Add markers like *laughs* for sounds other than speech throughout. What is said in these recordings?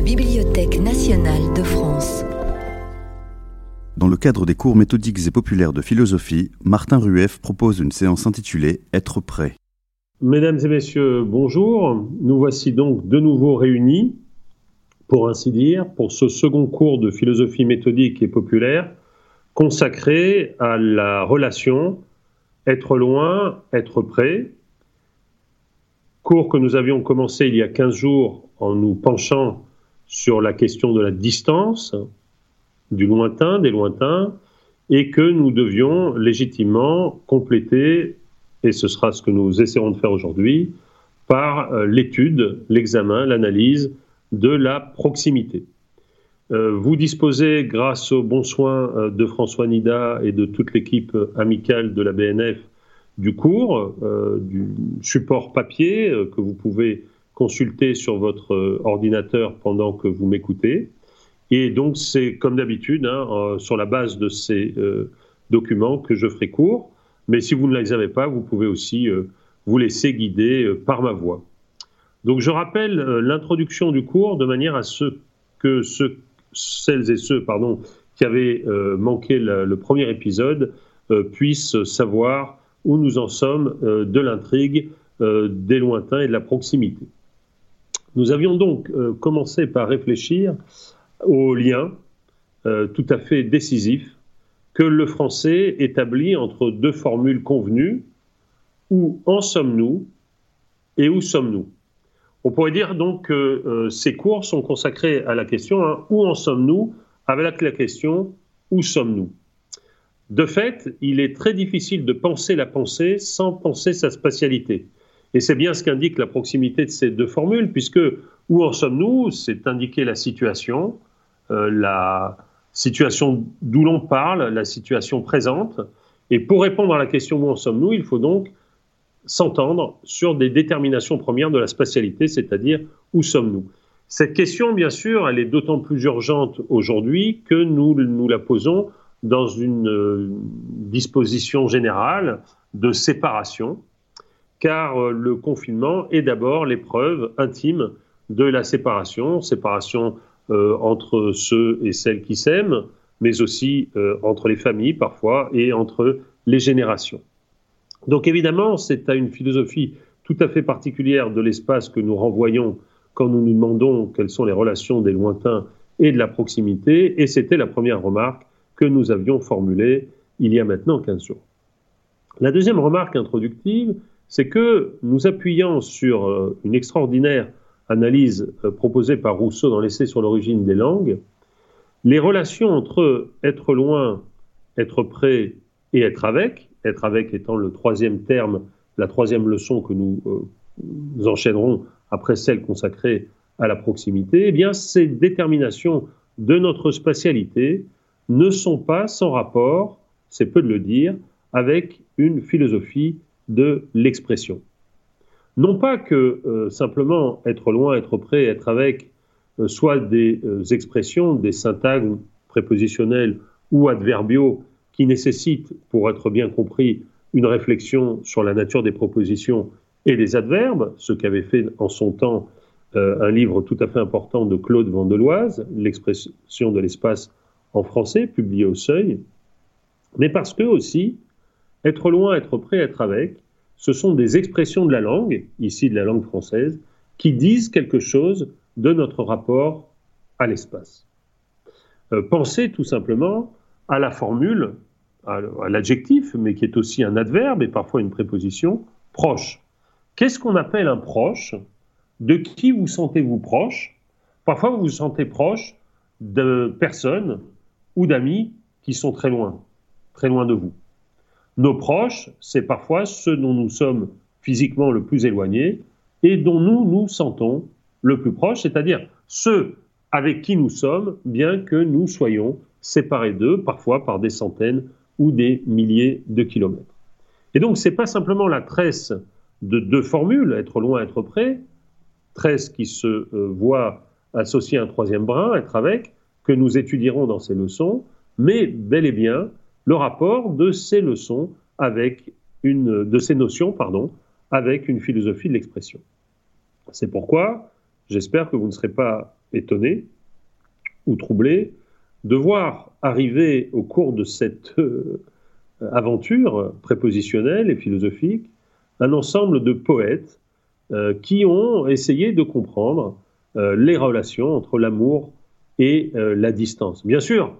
la Bibliothèque nationale de France. Dans le cadre des cours méthodiques et populaires de philosophie, Martin Rueff propose une séance intitulée Être prêt. Mesdames et messieurs, bonjour. Nous voici donc de nouveau réunis, pour ainsi dire, pour ce second cours de philosophie méthodique et populaire consacré à la relation être loin, être prêt. Cours que nous avions commencé il y a 15 jours en nous penchant sur la question de la distance, du lointain, des lointains, et que nous devions légitimement compléter, et ce sera ce que nous essaierons de faire aujourd'hui, par euh, l'étude, l'examen, l'analyse de la proximité. Euh, vous disposez, grâce aux bons soins euh, de François Nida et de toute l'équipe amicale de la BNF, du cours, du support papier que vous pouvez consulter sur votre ordinateur pendant que vous m'écoutez. Et donc, c'est comme d'habitude, hein, euh, sur la base de ces euh, documents que je ferai court. Mais si vous ne les avez pas, vous pouvez aussi euh, vous laisser guider par ma voix. Donc, je rappelle l'introduction du cours de manière à ce que ceux, celles et ceux pardon, qui avaient manqué le premier épisode puissent savoir où nous en sommes de l'intrigue des lointains et de la proximité. Nous avions donc commencé par réfléchir au lien euh, tout à fait décisif que le français établit entre deux formules convenues où en sommes-nous et où sommes-nous? On pourrait dire donc que euh, ces cours sont consacrés à la question hein, où en sommes-nous? avec la question où sommes-nous? De fait, il est très difficile de penser la pensée sans penser sa spatialité. Et c'est bien ce qu'indique la proximité de ces deux formules, puisque où en sommes-nous, c'est indiquer la situation, euh, la situation d'où l'on parle, la situation présente. Et pour répondre à la question où en sommes-nous, il faut donc s'entendre sur des déterminations premières de la spatialité, c'est-à-dire où sommes-nous? Cette question, bien sûr, elle est d'autant plus urgente aujourd'hui que nous nous la posons dans une euh, disposition générale de séparation, car euh, le confinement est d'abord l'épreuve intime de la séparation, séparation euh, entre ceux et celles qui s'aiment, mais aussi euh, entre les familles parfois et entre les générations. Donc évidemment, c'est à une philosophie tout à fait particulière de l'espace que nous renvoyons quand nous nous demandons quelles sont les relations des lointains et de la proximité, et c'était la première remarque que nous avions formulée il y a maintenant 15 jours. La deuxième remarque introductive, c'est que nous appuyant sur euh, une extraordinaire analyse euh, proposée par Rousseau dans l'essai sur l'origine des langues, les relations entre être loin, être près et être avec, être avec étant le troisième terme, la troisième leçon que nous, euh, enchaînerons après celle consacrée à la proximité, eh bien ces déterminations de notre spatialité ne sont pas sans rapport, c'est peu de le dire, avec une philosophie de l'expression. Non pas que euh, simplement être loin, être près, être avec euh, soit des euh, expressions, des syntagmes prépositionnels ou adverbiaux qui nécessitent, pour être bien compris, une réflexion sur la nature des propositions et des adverbes, ce qu'avait fait en son temps un livre tout à fait important de Claude Vandeloise, L'expression de l'espace en français, publié au Seuil, mais parce que aussi, être loin, être prêt, être avec, ce sont des expressions de la langue, ici de la langue française, qui disent quelque chose de notre rapport à l'espace. Euh, pensez tout simplement à la formule, à, l'adjectif, mais qui est aussi un adverbe et parfois une préposition, proche. Qu'est-ce qu'on appelle un proche? De qui vous sentez-vous proche? Parfois, vous vous sentez proche de personnes ou d'amis qui sont très loin, très loin de vous. Nos proches, c'est parfois ceux dont nous sommes physiquement le plus éloignés et dont nous nous sentons le plus proche, c'est-à-dire ceux avec qui nous sommes, bien que nous soyons séparés d'eux, parfois par des centaines ou des milliers de kilomètres. Et donc, ce n'est pas simplement la tresse de deux formules, être loin, être près, tresse qui se euh, voit associer un troisième brin, être avec, que nous étudierons dans ces leçons, mais bel et bien le rapport de ces leçons avec une, de ces notions, pardon, avec une philosophie de l'expression. C'est pourquoi j'espère que vous ne serez pas étonné ou troublé de voir arriver au cours de cette euh, aventure prépositionnelle et philosophique un ensemble de poètes euh, qui ont essayé de comprendre euh, les relations entre l'amour et la distance. Bien sûr,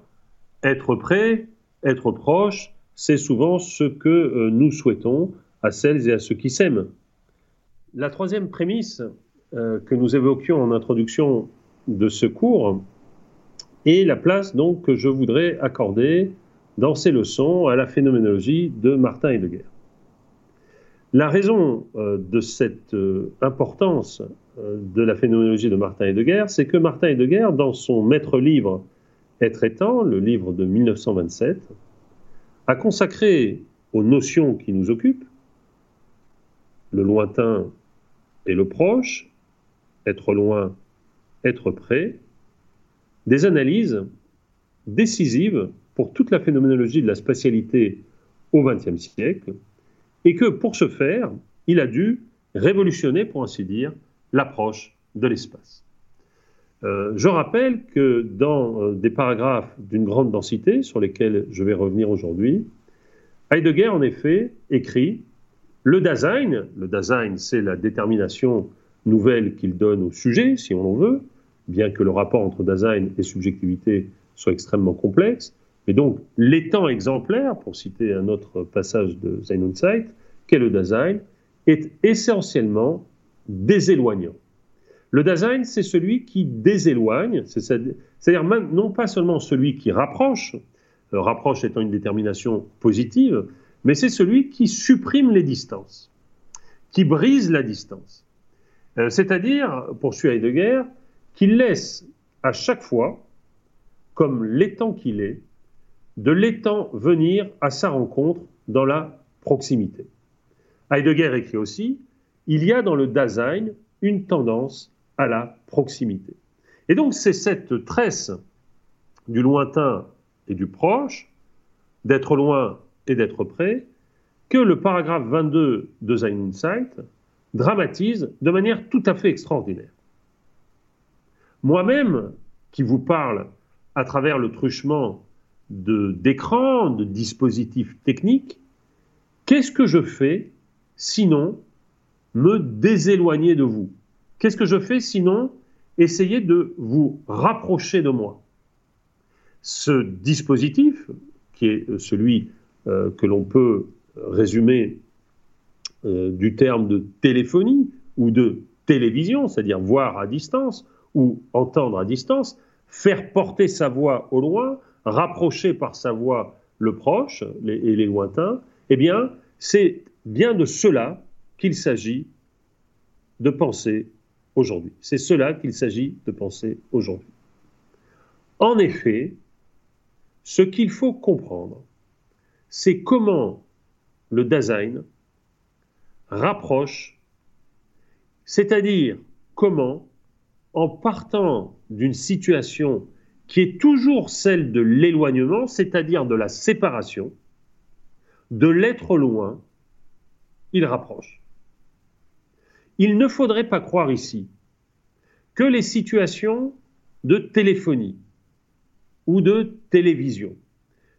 être prêt, être proche, c'est souvent ce que nous souhaitons à celles et à ceux qui s'aiment. La troisième prémisse que nous évoquions en introduction de ce cours, et la place donc que je voudrais accorder dans ces leçons à la phénoménologie de Martin Heidegger. La raison euh, de cette euh, importance euh, de la phénoménologie de Martin Heidegger, c'est que Martin Heidegger, dans son maître livre Être étant, le livre de 1927, a consacré aux notions qui nous occupent, le lointain et le proche, être loin, être près, des analyses décisives pour toute la phénoménologie de la spatialité au XXe siècle, et que pour ce faire, il a dû révolutionner, pour ainsi dire, l'approche de l'espace. Euh, je rappelle que dans euh, des paragraphes d'une grande densité, sur lesquels je vais revenir aujourd'hui, Heidegger, en effet, écrit Le Dasein, le Dasein, c'est la détermination nouvelle qu'il donne au sujet, si on en veut, bien que le rapport entre Dasein et subjectivité soit extrêmement complexe. Mais donc, l'étang exemplaire, pour citer un autre passage de Sein und Zeit, qu'est le Dasein, est essentiellement déséloignant. Le Dasein, c'est celui qui déséloigne, c'est-à-dire non pas seulement celui qui rapproche, euh, rapproche étant une détermination positive, mais c'est celui qui supprime les distances, qui brise la distance. Euh, c'est-à-dire, poursuit Heidegger, qu'il laisse à chaque fois, comme l'étang qu'il est, de l'étang venir à sa rencontre dans la proximité. Heidegger écrit aussi Il y a dans le Dasein une tendance à la proximité. Et donc, c'est cette tresse du lointain et du proche, d'être loin et d'être près, que le paragraphe 22 de Sein Insight dramatise de manière tout à fait extraordinaire. Moi-même, qui vous parle à travers le truchement d'écrans, de, dispositifs techniques, qu'est-ce que je fais sinon me déséloigner de vous? Qu'est-ce que je fais sinon? Essayer de vous rapprocher de moi. Ce dispositif, qui est celui euh, que l'on peut résumer euh, du terme de téléphonie ou de télévision, c'est-à-dire voir à distance, ou entendre à distance, faire porter sa voix au loin, rapprocher par sa voix le proche et les lointains, eh bien, c'est bien de cela qu'il s'agit de penser C'est cela qu'il s'agit de penser aujourd'hui. En effet, ce qu'il faut comprendre, c'est comment le Dasein rapproche, c'est-à-dire comment en partant d'une situation qui est toujours celle de l'éloignement, c'est-à-dire de la séparation, de l'être loin, il rapproche. Il ne faudrait pas croire ici que les situations de téléphonie ou de télévision,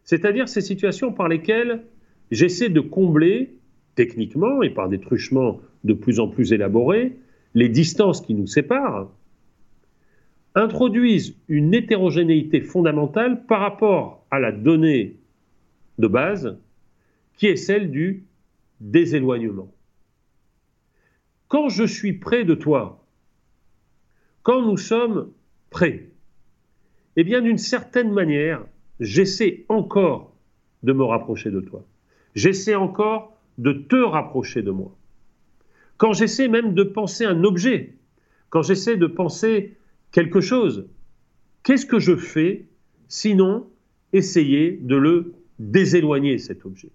c'est-à-dire ces situations par lesquelles j'essaie de combler techniquement et par des truchements de plus en plus élaborés les distances qui nous séparent, introduisent une hétérogénéité fondamentale par rapport à la donnée de base qui est celle du déséloignement. Quand je suis près de toi, quand nous sommes près, eh bien d'une certaine manière, j'essaie encore de me rapprocher de toi. J'essaie encore de te rapprocher de moi. Quand j'essaie même de penser un objet, quand j'essaie de penser quelque chose. Qu'est-ce que je fais sinon essayer de le déséloigner, cet objet?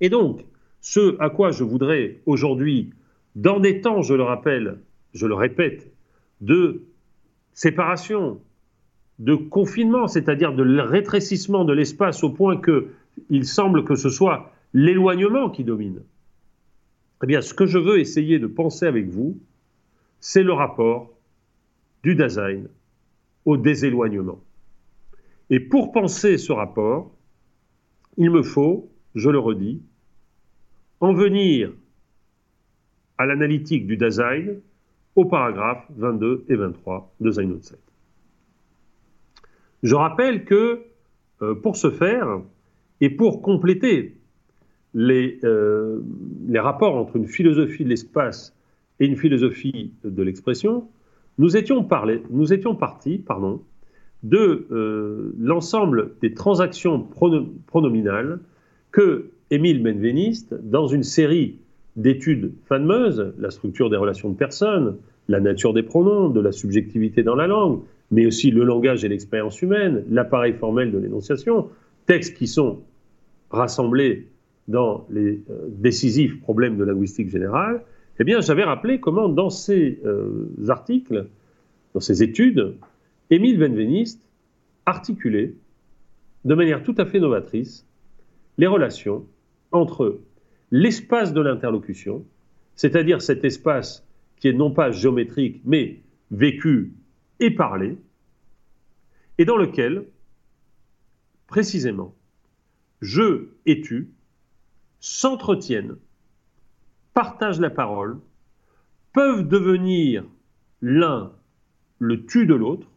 Et donc, ce à quoi je voudrais aujourd'hui, dans des temps, je le rappelle, je le répète, de séparation, de confinement, c'est-à-dire de rétrécissement de l'espace au point que il semble que ce soit l'éloignement qui domine. Eh bien, ce que je veux essayer de penser avec vous, c'est le rapport du Dasein au déséloignement. Et pour penser ce rapport, il me faut, je le redis, en venir à l'analytique du Dasein au paragraphe 22 et 23 de Sein Je rappelle que euh, pour ce faire, et pour compléter les, euh, les rapports entre une philosophie de l'espace et une philosophie de l'expression, nous étions, partis de euh, l'ensemble des transactions pronominales que Émile Benveniste, dans une série d'études fameuses, la structure des relations de personnes, la nature des pronoms, de la subjectivité dans la langue, mais aussi le langage et l'expérience humaine, l'appareil formel de l'énonciation, textes qui sont rassemblés dans les euh, décisifs problèmes de linguistique générale, eh bien, j'avais rappelé comment, dans ces euh, articles, dans ces études, Émile Benveniste articulait de manière tout à fait novatrice les relations entre l'espace de l'interlocution, c'est-à-dire cet espace qui est non pas géométrique, mais vécu et parlé, et dans lequel, précisément, je et tu s'entretiennent, partagent la parole, peuvent devenir l'un le tu de l'autre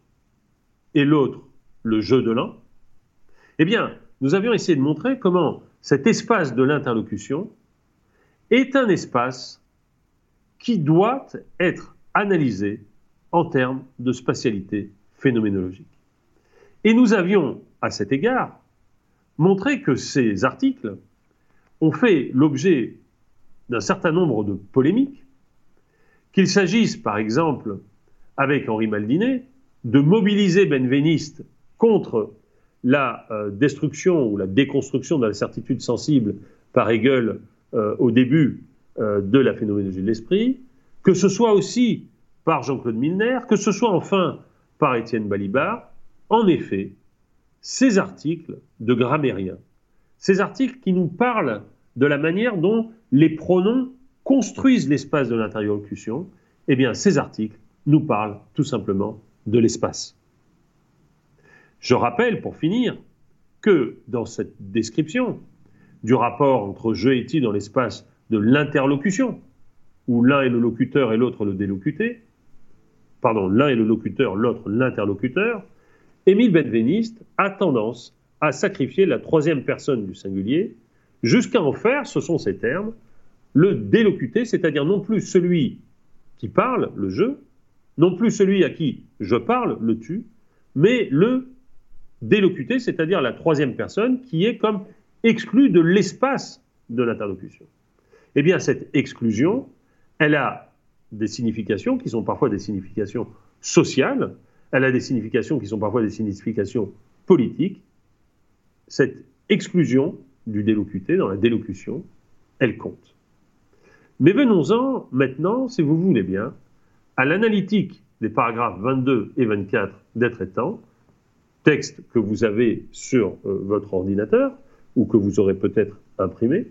et l'autre le je de l'un, eh bien, nous avions essayé de montrer comment cet espace de l'interlocution est un espace qui doit être analysé en termes de spatialité phénoménologique. Et nous avions, à cet égard, montré que ces articles ont fait l'objet d'un certain nombre de polémiques, qu'il s'agisse, par exemple, avec Henri Maldinet, de mobiliser Benveniste contre la euh, destruction ou la déconstruction de la certitude sensible par Hegel euh, au début euh, de la phénoménologie de l'esprit, que ce soit aussi par Jean-Claude Milner, que ce soit enfin par Étienne Balibar, en effet, ces articles de grammairiens, ces articles qui nous parlent de la manière dont les pronoms construisent l'espace de l'interlocution, eh bien, ces articles nous parlent tout simplement de l'espace. Je rappelle, pour finir, que dans cette description du rapport entre je et tu dans l'espace de l'interlocution, où l'un est le locuteur et l'autre le délocuté, pardon, l'un est le locuteur, l'autre l'interlocuteur, Émile Benveniste a tendance à sacrifier la troisième personne du singulier, jusqu'à en faire, ce sont ces termes, le délocuté, c'est-à-dire non plus celui qui parle, le je, non plus celui à qui je parle, le tu, mais le délocuté, c'est-à-dire la troisième personne qui est comme exclue de l'espace de l'interlocution. Eh bien, cette exclusion, elle a des significations qui sont parfois des significations sociales, elle a des significations qui sont parfois des significations politiques. Cette exclusion du délocuté dans la délocution, elle compte. Mais venons-en maintenant, si vous voulez bien, à l'analytique des paragraphes 22 et 24 des traitants, texte que vous avez sur euh, votre ordinateur ou que vous aurez peut-être imprimé,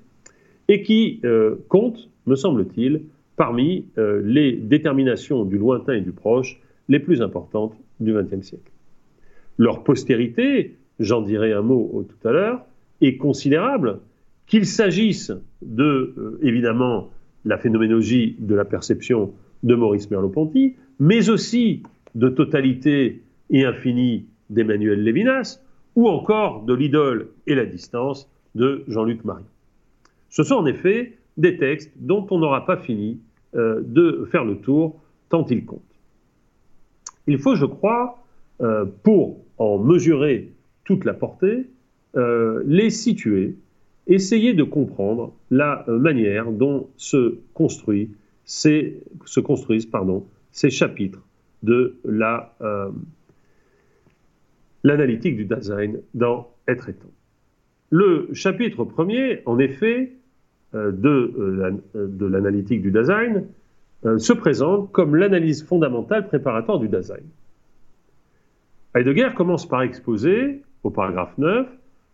et qui euh, compte, me semble-t-il, parmi euh, les déterminations du lointain et du proche les plus importantes du XXe siècle. Leur postérité, j'en dirai un mot tout à l'heure, est considérable, qu'il s'agisse de, euh, évidemment, la phénoménologie de la perception de Maurice Merleau-Ponty, mais aussi de totalité et infinie d'Emmanuel Lévinas, ou encore de l'idole et la distance de Jean-Luc Marie. Ce sont en effet des textes dont on n'aura pas fini euh, de faire le tour tant ils comptent. Il faut, je crois, euh, pour en mesurer toute la portée, euh, les situer, essayer de comprendre la manière dont se, construisent ces chapitres de la, l'analytique du Dasein dans Être étant. Le chapitre premier, en effet, de, de l'analytique du euh, se présente comme l'analyse fondamentale préparatoire du Dasein. Heidegger commence par exposer, au paragraphe 9,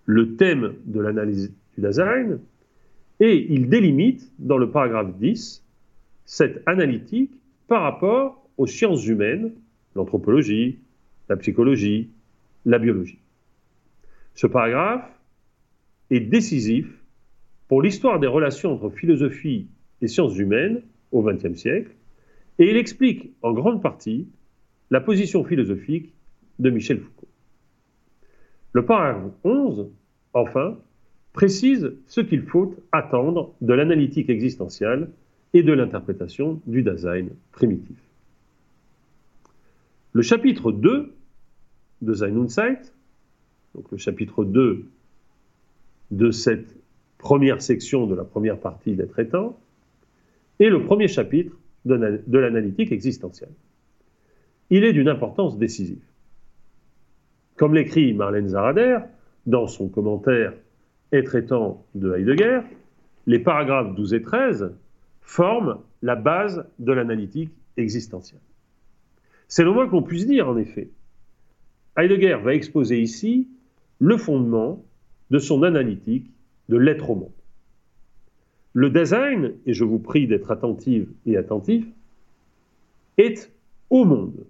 le thème de l'analyse du Dasein, et il délimite, dans le paragraphe 10, cette analytique par rapport aux sciences humaines, l'anthropologie, la psychologie, la biologie. Ce paragraphe est décisif pour l'histoire des relations entre philosophie et sciences humaines au XXe siècle, et il explique en grande partie la position philosophique de Michel Foucault. Le paragraphe 11, enfin, précise ce qu'il faut attendre de l'analytique existentielle et de l'interprétation du Dasein primitif. Le chapitre 2 de Sein und Zeit, donc le chapitre 2 de cette première section de la première partie des traitants, est le premier chapitre de l'analytique existentielle. Il est d'une importance décisive. Comme l'écrit Marlène Zarader dans son commentaire et traitant de Heidegger, les paragraphes 12 et 13 forment la base de l'analytique existentielle. C'est le moins qu'on puisse dire, en effet. Heidegger va exposer ici le fondement de son analytique de l'être au monde. Le design, et je vous prie d'être attentive et attentif, est au monde.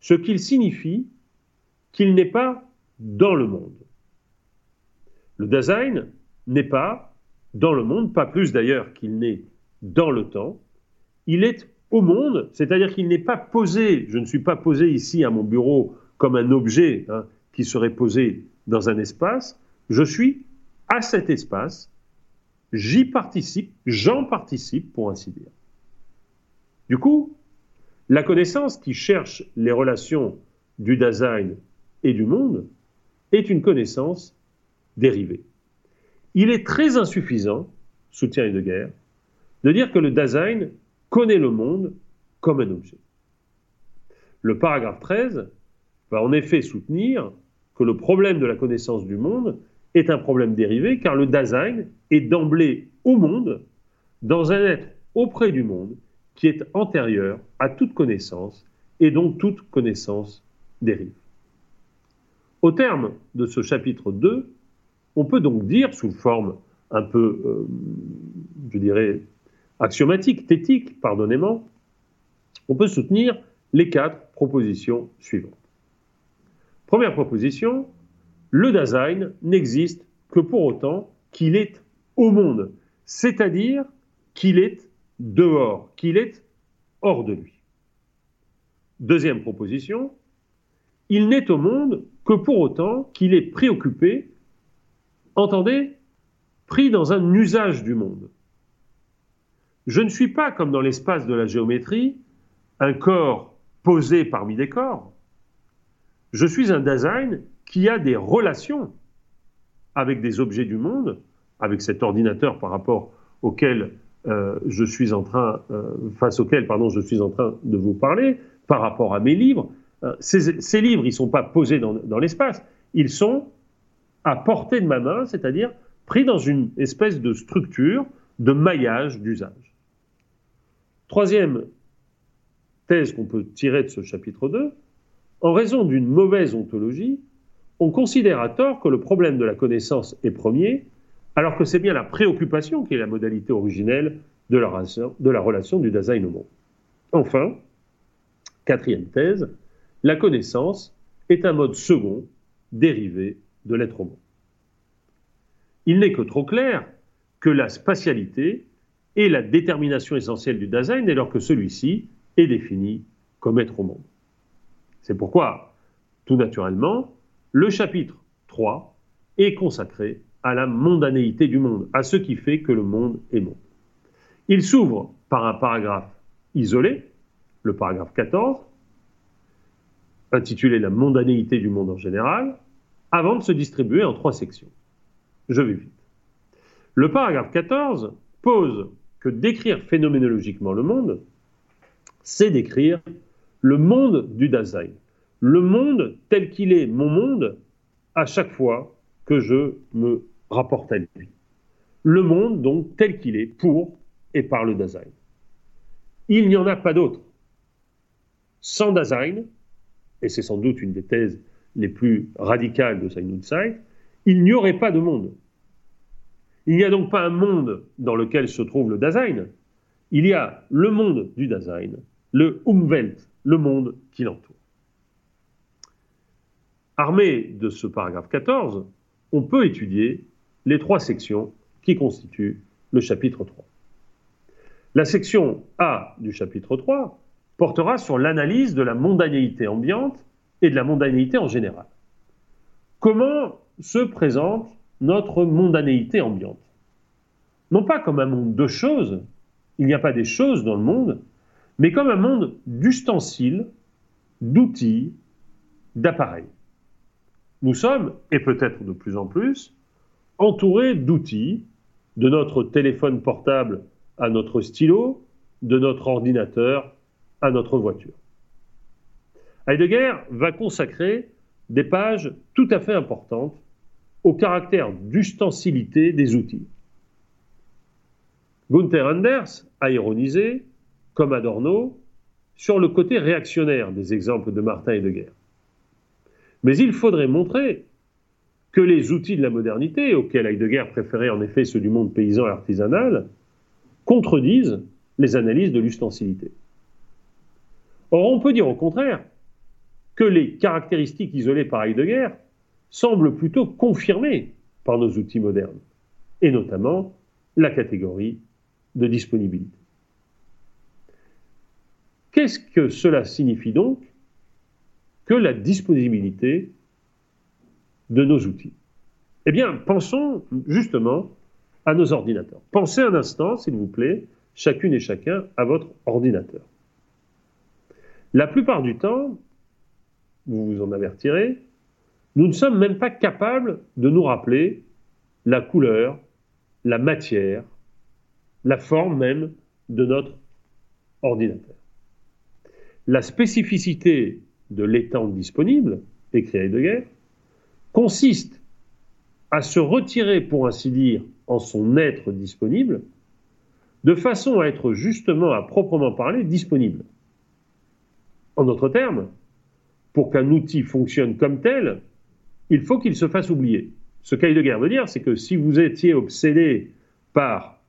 Ce qu'il signifie qu'il n'est pas dans le monde. Le design n'est pas dans le monde, pas plus d'ailleurs qu'il n'est dans le temps. Il est au monde, c'est-à-dire qu'il n'est pas posé, je ne suis pas posé ici à mon bureau comme un objet hein, qui serait posé dans un espace, je suis à cet espace, j'y participe, j'en participe pour ainsi dire. Du coup, la connaissance qui cherche les relations du design et du monde est une connaissance dérivée. Il est très insuffisant, soutient Heidegger, de dire que le Dasein connaît le monde comme un objet. Le paragraphe 13 va en effet soutenir que le problème de la connaissance du monde est un problème dérivé car le Dasein est d'emblée au monde, dans un être auprès du monde qui est antérieur à toute connaissance et dont toute connaissance dérive. Au terme de ce chapitre 2, on peut donc dire, sous forme un peu, euh, je dirais, axiomatique, thétique, pardonnez-moi, on peut soutenir les quatre propositions suivantes. Première proposition, le Dasein n'existe que pour autant qu'il est au monde, c'est-à-dire qu'il est dehors, qu'il est hors de lui. Deuxième proposition, il n'est au monde que pour autant qu'il est préoccupé, entendez, pris dans un usage du monde. Je ne suis pas, comme dans l'espace de la géométrie, un corps posé parmi des corps. Je suis un design qui a des relations avec des objets du monde, avec cet ordinateur par rapport auquel euh, je suis en train, euh, face auquel pardon, je suis en train de vous parler, par rapport à mes livres, euh, ces, livres, ils ne sont pas posés dans, l'espace, ils sont à portée de ma main, c'est-à-dire pris dans une espèce de structure de maillage d'usage. Troisième thèse qu'on peut tirer de ce chapitre 2, en raison d'une mauvaise ontologie, on considère à tort que le problème de la connaissance est premier, alors que c'est bien la préoccupation qui est la modalité originelle de la relation, du Dasein au monde. Enfin, quatrième thèse, la connaissance est un mode second dérivé de l'être au monde. Il n'est que trop clair que la spatialité est la détermination essentielle du Dasein dès lors que celui-ci est défini comme être au monde. C'est pourquoi, tout naturellement, le chapitre 3 est consacré à la mondanéité du monde, à ce qui fait que le monde est monde. Il s'ouvre par un paragraphe isolé, le paragraphe 14, intitulé La mondanéité du monde en général, avant de se distribuer en trois sections. Je vais vite. Le paragraphe 14 pose que décrire phénoménologiquement le monde, c'est décrire le monde du Dasein, le monde tel qu'il est mon monde à chaque fois que je me rapporte à lui. Le monde donc tel qu'il est pour et par le Dasein. Il n'y en a pas d'autre. Sans Dasein, et c'est sans doute une des thèses les plus radicales de Sein il n'y aurait pas de monde. Il n'y a donc pas un monde dans lequel se trouve le Dasein, il y a le monde du Dasein le Umwelt, le monde qui l'entoure. Armé de ce paragraphe 14, on peut étudier les trois sections qui constituent le chapitre 3. La section A du chapitre 3 portera sur l'analyse de la mondanéité ambiante et de la mondanéité en général. Comment se présente notre mondanéité ambiante? Non pas comme un monde de choses, il n'y a pas des choses dans le monde, mais comme un monde d'ustensiles, d'outils, d'appareils. Nous sommes, et peut-être de plus en plus, entourés d'outils, de notre téléphone portable à notre stylo, de notre ordinateur à notre voiture. Heidegger va consacrer des pages tout à fait importantes au caractère d'ustensilité des outils. Gunther Anders a ironisé, comme Adorno, sur le côté réactionnaire des exemples de Martin Heidegger. Mais il faudrait montrer que les outils de la modernité, auxquels Heidegger préférait en effet ceux du monde paysan et artisanal, contredisent les analyses de l'ustensilité. Or, on peut dire au contraire que les caractéristiques isolées par Heidegger semblent plutôt confirmées par nos outils modernes, et notamment la catégorie de disponibilité. Qu'est-ce que cela signifie donc que la disponibilité de nos outils? Eh bien, pensons justement à nos ordinateurs. Pensez un instant, s'il vous plaît, chacune et chacun à votre ordinateur. La plupart du temps, vous vous en avertirez, nous ne sommes même pas capables de nous rappeler la couleur, la matière, la forme même de notre ordinateur. La spécificité de l'étang disponible, écrit Heidegger, consiste à se retirer, pour ainsi dire, en son être disponible, de façon à être justement, à proprement parler, disponible. En d'autres termes, pour qu'un outil fonctionne comme tel, il faut qu'il se fasse oublier. Ce qu'Heidegger veut dire, c'est que si vous étiez obsédé par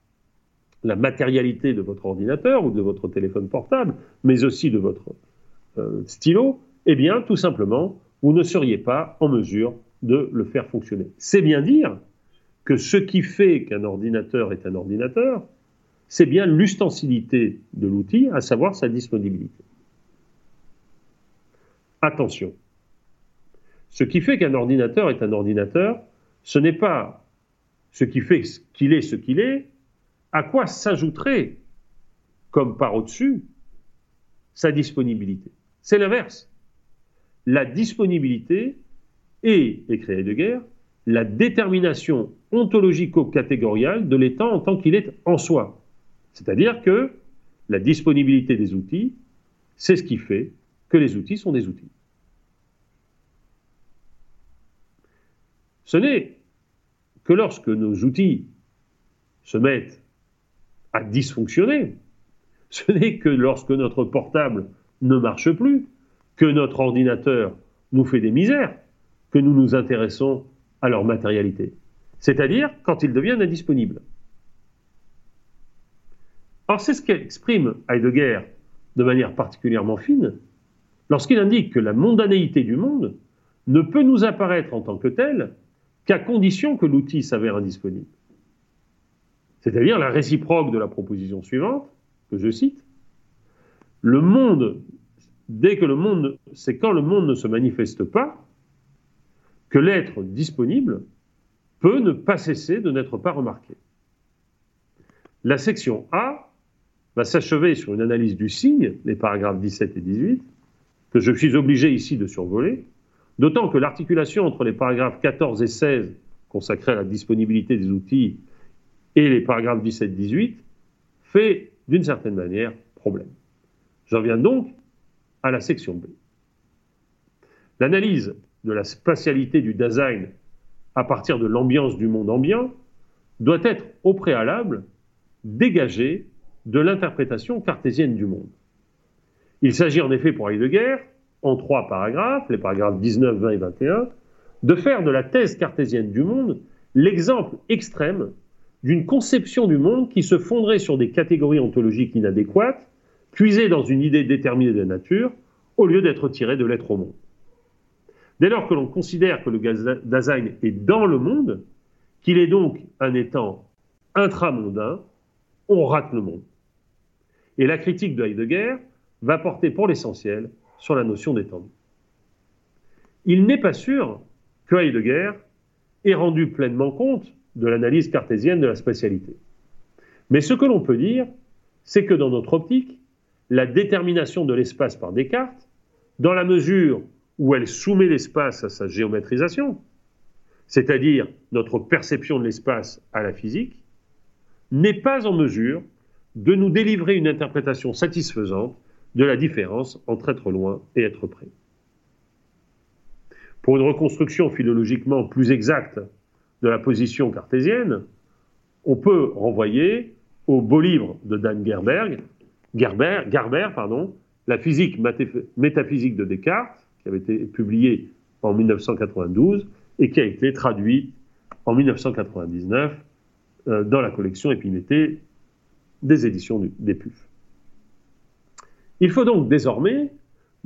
la matérialité de votre ordinateur ou de votre téléphone portable, mais aussi de votre euh, stylo, eh bien, tout simplement, vous ne seriez pas en mesure de le faire fonctionner. C'est bien dire que ce qui fait qu'un ordinateur est un ordinateur, c'est bien l'ustensilité de l'outil, à savoir sa disponibilité. Attention, ce qui fait qu'un ordinateur est un ordinateur, ce n'est pas ce qui fait qu'il est ce qu'il est, à quoi s'ajouterait, comme par au-dessus, sa disponibilité? C'est l'inverse. La disponibilité est, écrit Heidegger, la détermination ontologico-catégoriale de l'état en tant qu'il est en soi. C'est-à-dire que la disponibilité des outils, c'est ce qui fait que les outils sont des outils. Ce n'est que lorsque nos outils se mettent à dysfonctionner, ce n'est que lorsque notre portable ne marche plus, que notre ordinateur nous fait des misères, que nous nous intéressons à leur matérialité. C'est-à-dire quand ils deviennent indisponibles. Or, c'est ce qu'exprime Heidegger de manière particulièrement fine lorsqu'il indique que la mondanéité du monde ne peut nous apparaître en tant que telle qu'à condition que l'outil s'avère indisponible. C'est-à-dire la réciproque de la proposition suivante, que je cite, le monde, dès que le monde, c'est quand le monde ne se manifeste pas, que l'être disponible peut ne pas cesser de n'être pas remarqué. La section A va s'achever sur une analyse du signe, les paragraphes 17 et 18, que je suis obligé ici de survoler, d'autant que l'articulation entre les paragraphes 14 et 16 consacrés à la disponibilité des outils et les paragraphes 17-18 fait d'une certaine manière problème. J'en viens donc à la section B. L'analyse de la spatialité du design à partir de l'ambiance du monde ambiant doit être au préalable dégagée de l'interprétation cartésienne du monde. Il s'agit en effet pour Heidegger, en trois paragraphes, les paragraphes 19, 20 et 21, de faire de la thèse cartésienne du monde l'exemple extrême d'une conception du monde qui se fonderait sur des catégories ontologiques inadéquates, puisé dans une idée déterminée de la nature, au lieu d'être tiré de l'être au monde. Dès lors que l'on considère que le Dasein est dans le monde, qu'il est donc un étant intramondain, on rate le monde. Et la critique de Heidegger va porter pour l'essentiel sur la notion d'étendue. Il n'est pas sûr que Heidegger ait rendu pleinement compte de l'analyse cartésienne de la spatialité. Mais ce que l'on peut dire, c'est que dans notre optique, la détermination de l'espace par Descartes, dans la mesure où elle soumet l'espace à sa géométrisation, c'est-à-dire notre perception de l'espace à la physique, n'est pas en mesure de nous délivrer une interprétation satisfaisante de la différence entre être loin et être près. Pour une reconstruction philologiquement plus exacte de la position cartésienne, on peut renvoyer au beau livre de Dan Gerberg, Gerber, pardon, La physique métaphysique de Descartes, qui avait été publié en 1992 et qui a été traduit en 1999 euh, dans la collection Épiméthée des éditions des PUF. Il faut donc désormais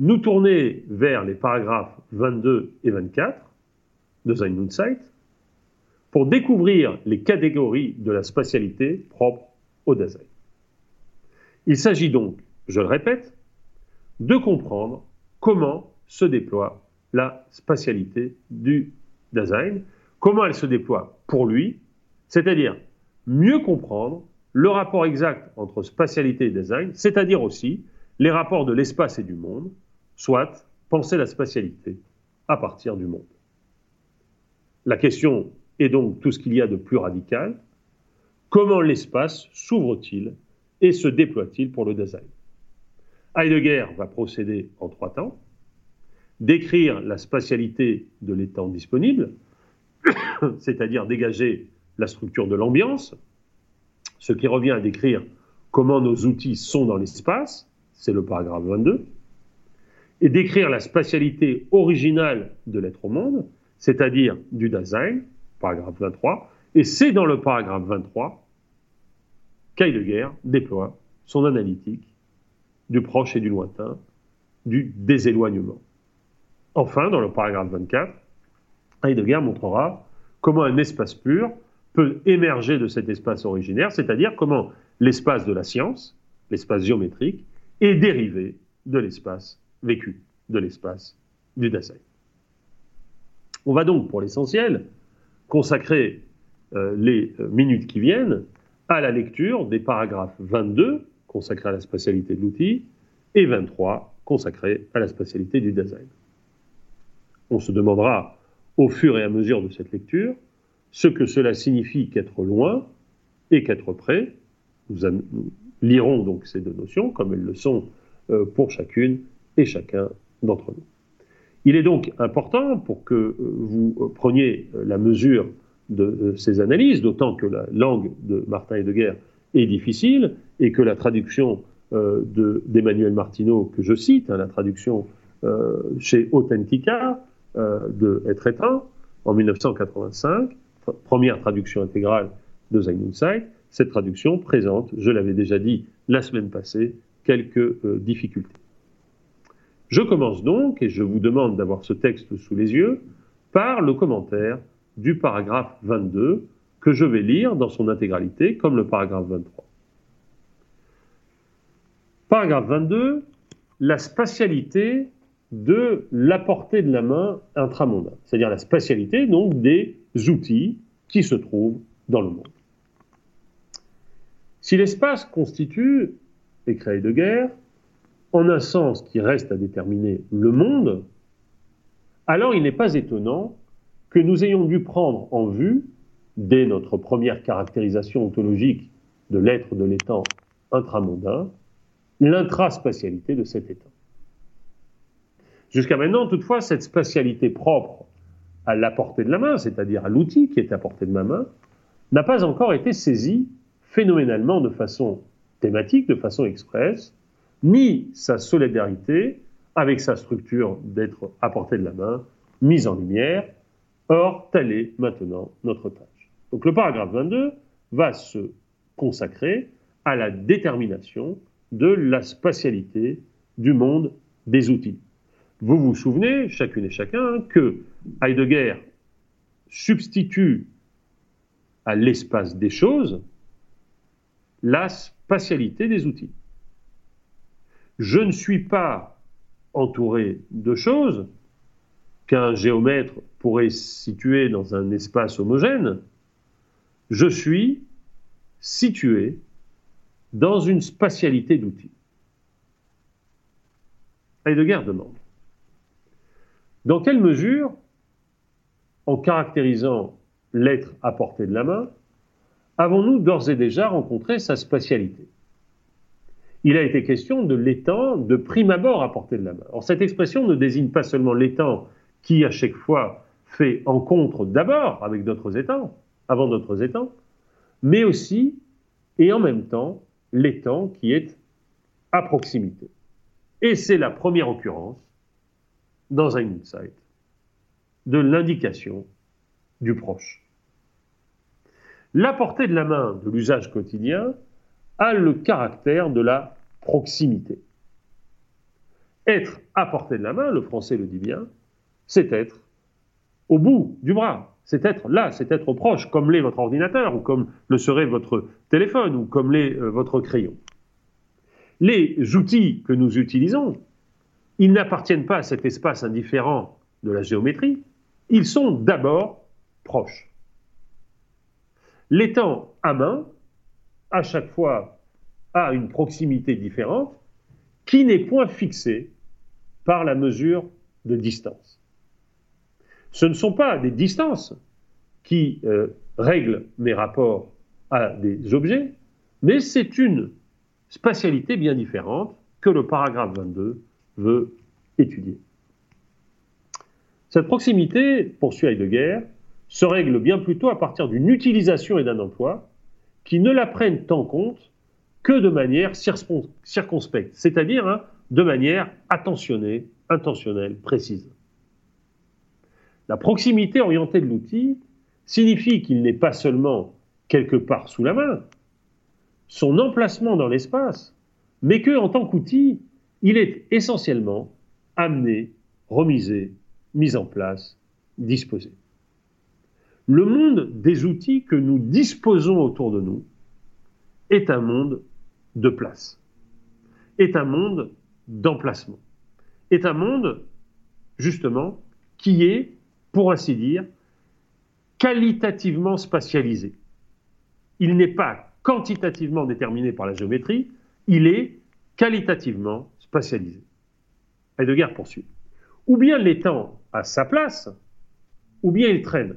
nous tourner vers les paragraphes 22 et 24 de Sein pour découvrir les catégories de la spatialité propre au Dasein. Il s'agit donc, je le répète, de comprendre comment se déploie la spatialité du Dasein, comment elle se déploie pour lui, c'est-à-dire mieux comprendre le rapport exact entre spatialité et design, c'est-à-dire aussi les rapports de l'espace et du monde, soit penser la spatialité à partir du monde. La question est donc tout ce qu'il y a de plus radical. Comment l'espace s'ouvre-t-il et se déploie-t-il pour le design? Heidegger va procéder en trois temps. Décrire la spatialité de l'étang disponible, *coughs* c'est-à-dire dégager la structure de l'ambiance, ce qui revient à décrire comment nos outils sont dans l'espace, c'est le paragraphe 22, et décrire la spatialité originale de l'être au monde, c'est-à-dire du Dasein, paragraphe 23, et c'est dans le paragraphe 23 qu'Heidegger déploie son analytique du proche et du lointain, du déséloignement. Enfin, dans le paragraphe 24, Heidegger montrera comment un espace pur peut émerger de cet espace originaire, c'est-à-dire comment l'espace de la science, l'espace géométrique, est dérivé de l'espace vécu, de l'espace du Dasein. On va donc, pour l'essentiel, consacrer euh, les euh, minutes qui viennent à la lecture des paragraphes 22, consacrés à la spatialité de l'outil, et 23, consacrés à la spatialité du Dasein. On se demandera, au fur et à mesure de cette lecture, ce que cela signifie qu'être loin et qu'être près. Nous, lirons donc ces deux notions comme elles le sont euh, pour chacune et chacun d'entre nous. Il est donc important pour que euh, vous preniez euh, la mesure de ces analyses, d'autant que la langue de Martin Heidegger est difficile et que la traduction d'Emmanuel Martineau, que je cite, hein, la traduction chez Authentica de Être éteint en 1985, première traduction intégrale de Sein cette traduction présente, je l'avais déjà dit la semaine passée, quelques euh, difficultés. Je commence donc, et je vous demande d'avoir ce texte sous les yeux, par le commentaire du paragraphe 22, que je vais lire dans son intégralité, comme le paragraphe 23. Paragraphe 22, la spatialité de la portée de la main intramondaine, c'est-à-dire la spatialité donc des outils qui se trouvent dans le monde. Si l'espace constitue, écrit guerre, en un sens qui reste à déterminer le monde, alors il n'est pas étonnant que nous ayons dû prendre en vue, dès notre première caractérisation ontologique de l'être de l'étang intramondain, l'intraspatialité de cet étang. Jusqu'à maintenant, toutefois, cette spatialité propre à la portée de la main, c'est-à-dire à, l'outil qui est à portée de ma main, n'a pas encore été saisie phénoménalement de façon thématique, de façon expresse, ni sa solidarité avec sa structure d'être à portée de la main, mise en lumière. Or, telle est maintenant notre tâche. Donc le paragraphe 22 va se consacrer à la détermination de la spatialité du monde des outils. Vous vous souvenez, chacune et chacun, que Heidegger substitue à l'espace des choses la spatialité des outils. Je ne suis pas entouré de choses qu'un géomètre pourrait situer dans un espace homogène, je suis situé dans une spatialité d'outils. Heidegger demande Dans quelle mesure, en caractérisant l'être à portée de la main, avons-nous d'ores et déjà rencontré sa spatialité? Il a été question de l'étang de prime abord à portée de la main. Or, cette expression ne désigne pas seulement l'étang qui, à chaque fois, fait encontre d'abord avec d'autres étangs, avant d'autres étangs, mais aussi et en même temps l'étang qui est à proximité. Et c'est la première occurrence dans un insight de l'indication du proche. La portée de la main de l'usage quotidien a le caractère de la proximité. Être à portée de la main, le français le dit bien, c'est être au bout du bras, c'est être là, c'est être proche, comme l'est votre ordinateur, ou comme le serait votre téléphone, ou comme l'est euh, votre crayon. Les outils que nous utilisons, ils n'appartiennent pas à cet espace indifférent de la géométrie, ils sont d'abord proches. L'étang à main, à chaque fois, a une proximité différente qui n'est point fixée par la mesure de distance ce ne sont pas des distances qui euh, règlent mes rapports à des objets, mais c'est une spatialité bien différente que le paragraphe 22 veut étudier. Cette proximité, poursuit Heidegger, se règle bien plutôt à partir d'une utilisation et d'un emploi qui ne la prennent en compte que de manière circonspecte, c'est-à-dire hein, de manière attentionnée, intentionnelle, précise. La proximité orientée de l'outil signifie qu'il n'est pas seulement quelque part sous la main, son emplacement dans l'espace, mais que, en tant qu'outil, il est essentiellement amené, remisé, mis en place, disposé. Le monde des outils que nous disposons autour de nous est un monde de place, est un monde d'emplacement, est un monde, justement, qui est pour ainsi dire, qualitativement spatialisé. Il n'est pas quantitativement déterminé par la géométrie, il est qualitativement spatialisé. Heidegger poursuit. Ou bien l'étang a sa place, ou bien il traîne.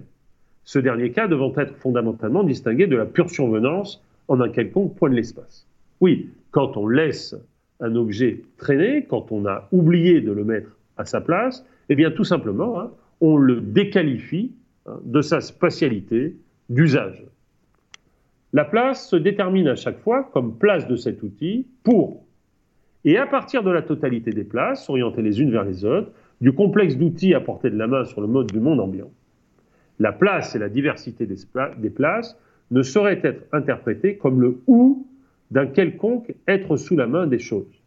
Ce dernier cas devant être fondamentalement distingué de la pure survenance en un quelconque point de l'espace. Oui, quand on laisse un objet traîner, quand on a oublié de le mettre à sa place, eh bien tout simplement, hein, on le déqualifie hein, de sa spatialité d'usage. La place se détermine à chaque fois comme place de cet outil pour, et à partir de la totalité des places, orientées les unes vers les autres, du complexe d'outils à portée de la main sur le mode du monde ambiant. La place et la diversité des places ne sauraient être interprétées comme le ou d'un quelconque être sous la main des choses.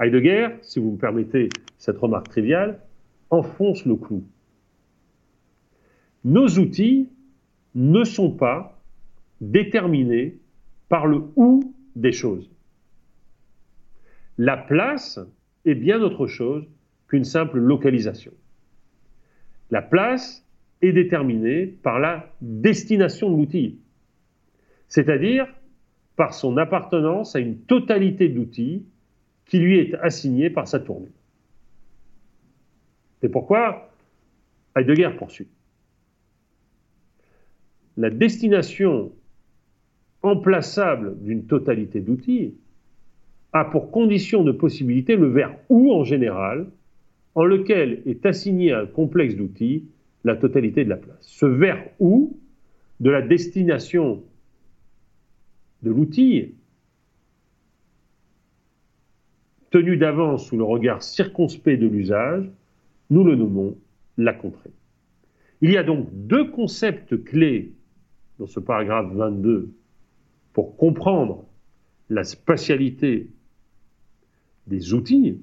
Heidegger, si vous me permettez cette remarque triviale, enfonce le clou. Nos outils ne sont pas déterminés par le où des choses. La place est bien autre chose qu'une simple localisation. La place est déterminée par la destination de l'outil, c'est-à-dire par son appartenance à une totalité d'outils qui lui est assignée par sa tournure. C'est pourquoi Heidegger poursuit. La destination emplaçable d'une totalité d'outils a pour condition de possibilité le verbe ou en général, en lequel est assigné un complexe d'outils la totalité de la place. Ce verbe ou de la destination de l'outil, tenu d'avance sous le regard circonspect de l'usage, nous le nommons la contrée. Il y a donc deux concepts clés dans ce paragraphe 22 pour comprendre la spatialité des outils,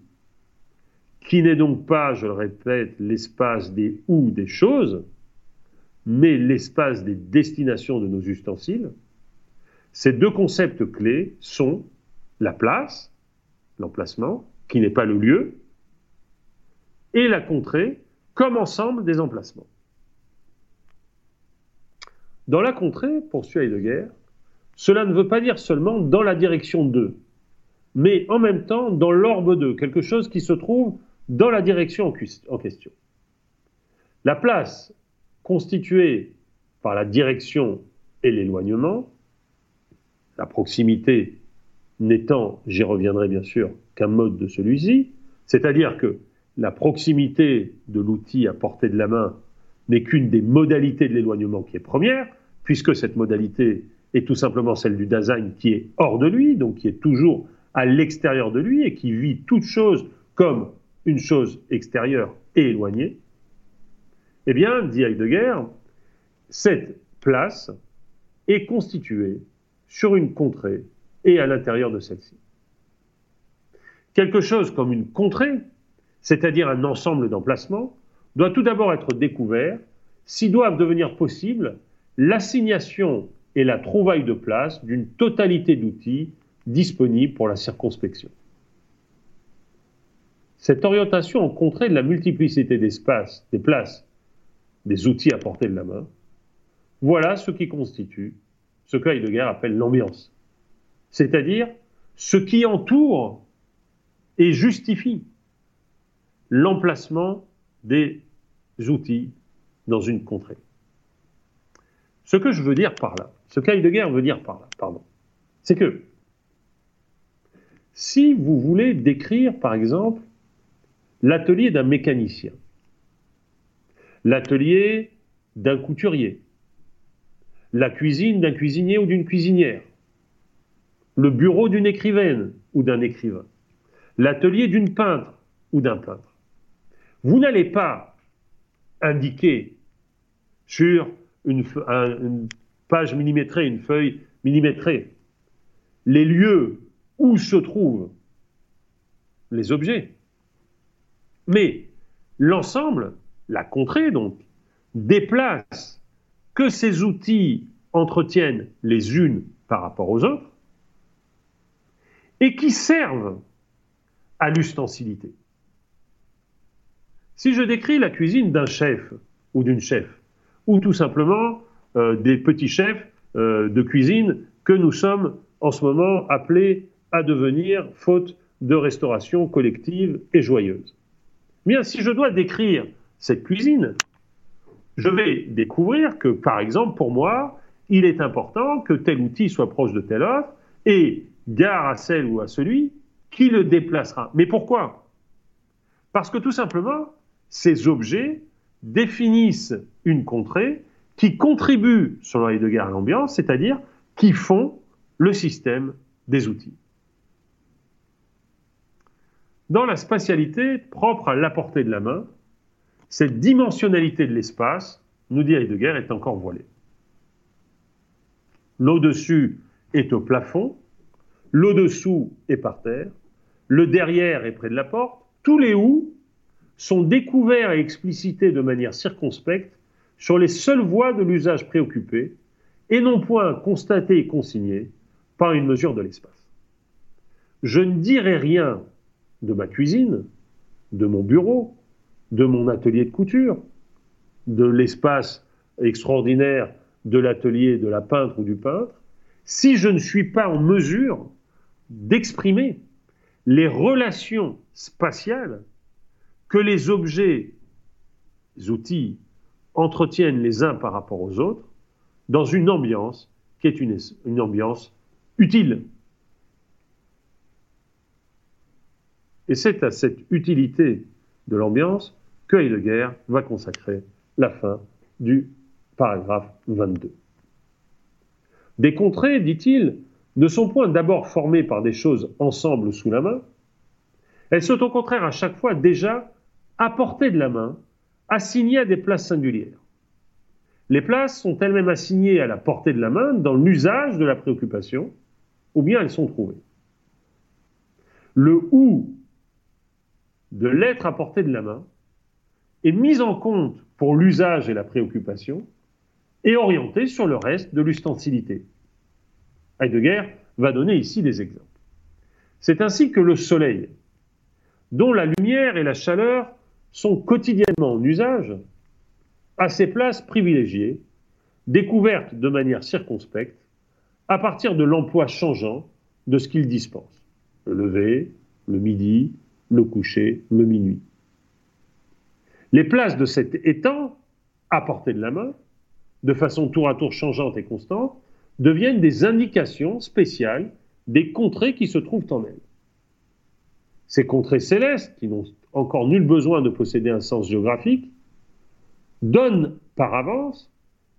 qui n'est donc pas, je le répète, l'espace des ou des choses, mais l'espace des destinations de nos ustensiles, ces deux concepts clés sont la place, l'emplacement, qui n'est pas le lieu, et la contrée comme ensemble des emplacements. Dans la contrée, poursuit Heidegger, cela ne veut pas dire seulement dans la direction d'eux, mais en même temps dans l'orbe d'eux, quelque chose qui se trouve dans la direction en question. La place constituée par la direction et l'éloignement, la proximité n'étant, j'y reviendrai bien sûr, qu'un mode de celui-ci, c'est-à-dire que la proximité de l'outil à portée de la main n'est qu'une des modalités de l'éloignement qui est première, puisque cette modalité est tout simplement celle du Dasein qui est hors de lui, donc qui est toujours à l'extérieur de lui et qui vit toute chose comme une chose extérieure et éloignée, eh bien, dit Heidegger, cette place est constituée sur une contrée et à l'intérieur de celle-ci. Quelque chose comme une contrée, c'est-à-dire un ensemble d'emplacements, doit tout d'abord être découvert si doivent devenir possibles l'assignation et la trouvaille de place d'une totalité d'outils disponibles pour la circonspection. Cette orientation en contrée de la multiplicité d'espaces, des places, des outils à portée de la main, voilà ce qui constitue ce que Heidegger appelle l'ambiance, c'est-à-dire ce qui entoure et justifie l'emplacement des outils dans une contrée. Ce que je veux dire par là, ce qu'Heidegger veut dire par là, pardon, c'est que si vous voulez décrire, par exemple, l'atelier d'un mécanicien, l'atelier d'un couturier, la cuisine d'un cuisinier ou d'une cuisinière, le bureau d'une écrivaine ou d'un écrivain, l'atelier d'une peintre ou d'un peintre. Vous n'allez pas indiquer sur une, page millimétrée, une feuille millimétrée, les lieux où se trouvent les objets. Mais l'ensemble, la contrée donc, déplace que ces outils entretiennent les unes par rapport aux autres et qui servent à l'ustensilité. Si je décris la cuisine d'un chef ou d'une chef, ou tout simplement euh, des petits chefs euh, de cuisine que nous sommes en ce moment appelés à devenir faute de restauration collective et joyeuse. Bien, si je dois décrire cette cuisine, je vais découvrir que, par exemple, pour moi, il est important que tel outil soit proche de tel autre et gare à celle ou à celui qui le déplacera. Mais pourquoi? Parce que tout simplement, ces objets définissent une contrée qui contribue, selon Heidegger, à l'ambiance, c'est-à-dire qui font le système des outils. Dans la spatialité propre à la portée de la main, cette dimensionnalité de l'espace, nous dit Heidegger, est encore voilée. L'au-dessus est au plafond, l'au-dessous est par terre, le derrière est près de la porte, tous les où sont découverts et explicités de manière circonspecte sur les seules voies de l'usage préoccupé et non point constatés et consignés par une mesure de l'espace. Je ne dirai rien de ma cuisine, de mon bureau, de mon atelier de couture, de l'espace extraordinaire de l'atelier de la peintre ou du peintre, si je ne suis pas en mesure d'exprimer les relations spatiales que les objets, les outils, entretiennent les uns par rapport aux autres dans une ambiance qui est une, une ambiance utile. Et c'est à cette utilité de l'ambiance que Heidegger va consacrer la fin du paragraphe 22. Des contrées, dit-il, ne sont point d'abord formées par des choses ensemble sous la main, elles sont au contraire à chaque fois déjà à portée de la main, assignées à des places singulières. Les places sont elles-mêmes assignées à la portée de la main dans l'usage de la préoccupation, ou bien elles sont trouvées. Le ou de l'être à portée de la main est mis en compte pour l'usage et la préoccupation et orienté sur le reste de l'ustensilité. Heidegger va donner ici des exemples. C'est ainsi que le soleil, dont la lumière et la chaleur sont quotidiennement en usage, a ses places privilégiées, découvertes de manière circonspecte, à partir de l'emploi changeant de ce qu'il dispense. Le lever, le midi, le coucher, le minuit. Les places de cet étang, à portée de la main, de façon tour à tour changeante et constante, deviennent des indications spéciales des contrées qui se trouvent en elles. Ces contrées célestes, qui n'ont encore nul besoin de posséder un sens géographique, donnent par avance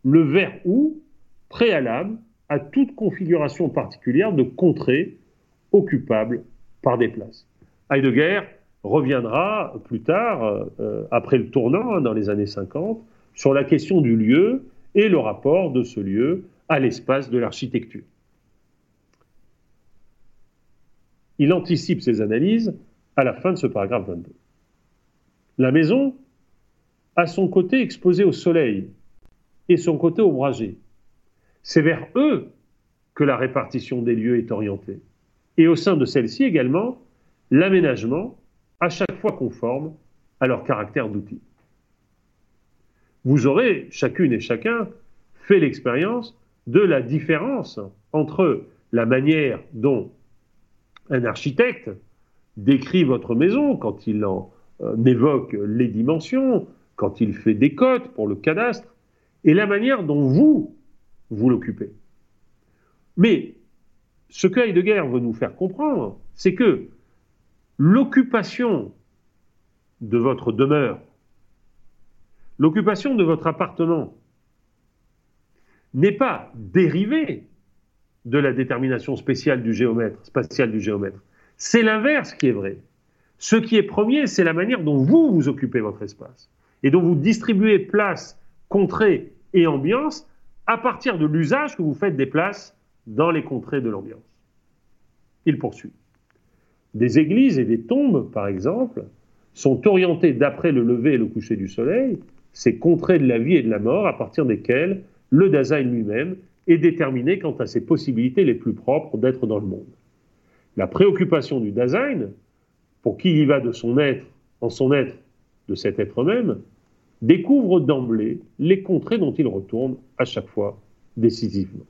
le vers ou préalable à toute configuration particulière de contrées occupables par des places. Heidegger reviendra plus tard, euh, après le tournant, hein, dans les années 50, sur la question du lieu et le rapport de ce lieu à l'espace de l'architecture. Il anticipe ses analyses à la fin de ce paragraphe 22. La maison a son côté exposé au soleil et son côté ombragé. C'est vers eux que la répartition des lieux est orientée. Et au sein de celle-ci également, l'aménagement, à chaque fois conforme à leur caractère d'outil. Vous aurez, chacune et chacun, fait l'expérience de la différence entre la manière dont un architecte décrit votre maison quand il en euh, évoque les dimensions, quand il fait des cotes pour le cadastre, et la manière dont vous, vous l'occupez. Mais ce que Heidegger veut nous faire comprendre, c'est que l'occupation de votre demeure, l'occupation de votre appartement, n'est pas dérivée de la détermination spéciale du géomètre, spatiale du géomètre. C'est l'inverse qui est vrai. Ce qui est premier, c'est la manière dont vous vous occupez votre espace et dont vous distribuez place, contrée et ambiance à partir de l'usage que vous faites des places dans les contrées de l'ambiance. Il poursuit. Des églises et des tombes, par exemple, sont orientées d'après le lever et le coucher du soleil, ces contrées de la vie et de la mort à partir desquelles le Dasein lui-même est déterminé quant à ses possibilités les plus propres d'être dans le monde. La préoccupation du Dasein, pour qui y va de son être, en son être, de cet être même, découvre d'emblée les contrées dont il retourne à chaque fois décisivement.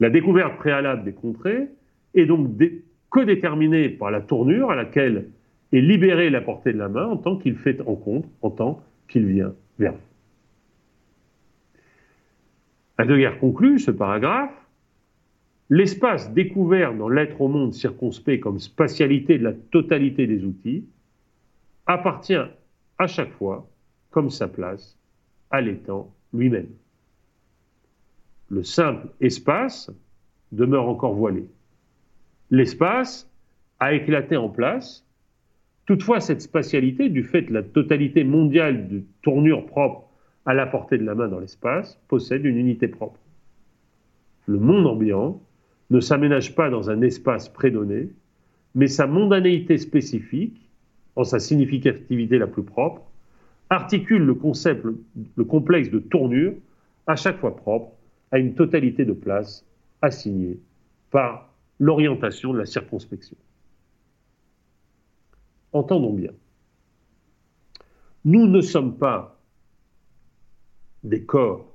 La découverte préalable des contrées est donc déterminée par la tournure à laquelle est libérée la portée de la main en tant qu'il fait en compte, en tant qu'il vient vers vous. Heidegger conclut ce paragraphe. L'espace découvert dans l'être au monde circonspect comme spatialité de la totalité des outils appartient à chaque fois, comme sa place, à l'étang lui-même. Le simple espace demeure encore voilé. L'espace a éclaté en place. Toutefois, cette spatialité, du fait de la totalité mondiale de tournure propre à la portée de la main dans l'espace, possède une unité propre. Le monde ambiant ne s'aménage pas dans un espace prédonné, mais sa mondanéité spécifique, en sa significativité la plus propre, articule le concept, le complexe de tournure, à chaque fois propre, à une totalité de place assignée par l'orientation de la circonspection. Entendons bien. Nous ne sommes pas des corps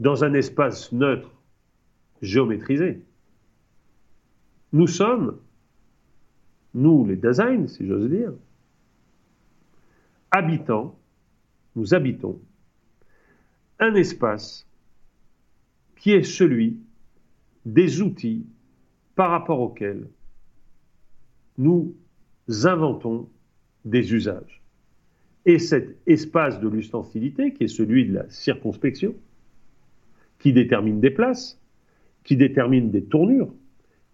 dans un espace neutre géométrisé. Nous sommes, nous les Dasein, si j'ose dire, habitants, nous habitons un espace qui est celui des outils par rapport auxquels nous inventons des usages. Et cet espace de l'ustensilité, qui est celui de la circonspection, qui détermine des places, qui détermine des tournures,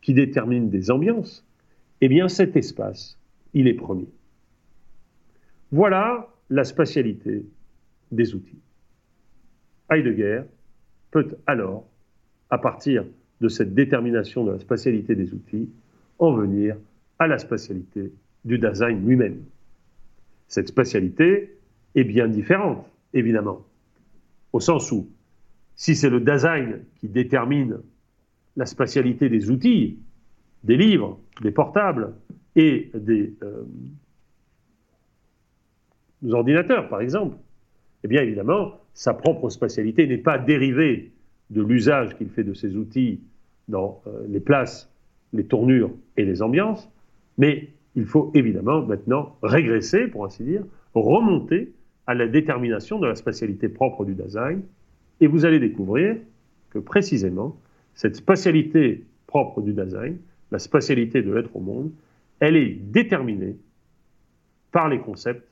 qui détermine des ambiances, eh bien cet espace, il est premier. Voilà la spatialité des outils. Heidegger peut alors, à partir de cette détermination de la spatialité des outils en venir à la spatialité du design lui-même. Cette spatialité est bien différente, évidemment, au sens où, si c'est le design qui détermine la spatialité des outils, des livres, des portables et des, euh, ordinateurs, par exemple, eh bien évidemment, sa propre spatialité n'est pas dérivée de l'usage qu'il fait de ces outils dans euh, les places, les tournures et les ambiances, mais il faut évidemment maintenant régresser, pour ainsi dire, remonter à la détermination de la spatialité propre du design, et vous allez découvrir que précisément, cette spatialité propre du design, la spatialité de l'être au monde, elle est déterminée par les concepts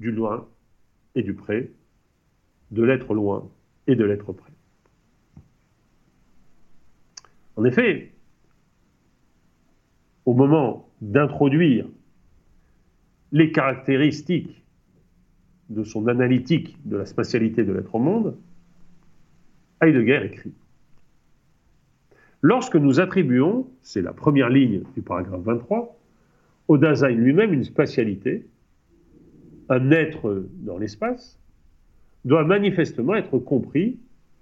du loin et du près, de l'être loin et de l'être près. En effet, au moment d'introduire les caractéristiques de son analytique de la spatialité de l'être au monde, Heidegger écrit Lorsque nous attribuons, c'est la première ligne du paragraphe 23, au Dasein lui-même une spatialité, un être dans l'espace, doit manifestement être compris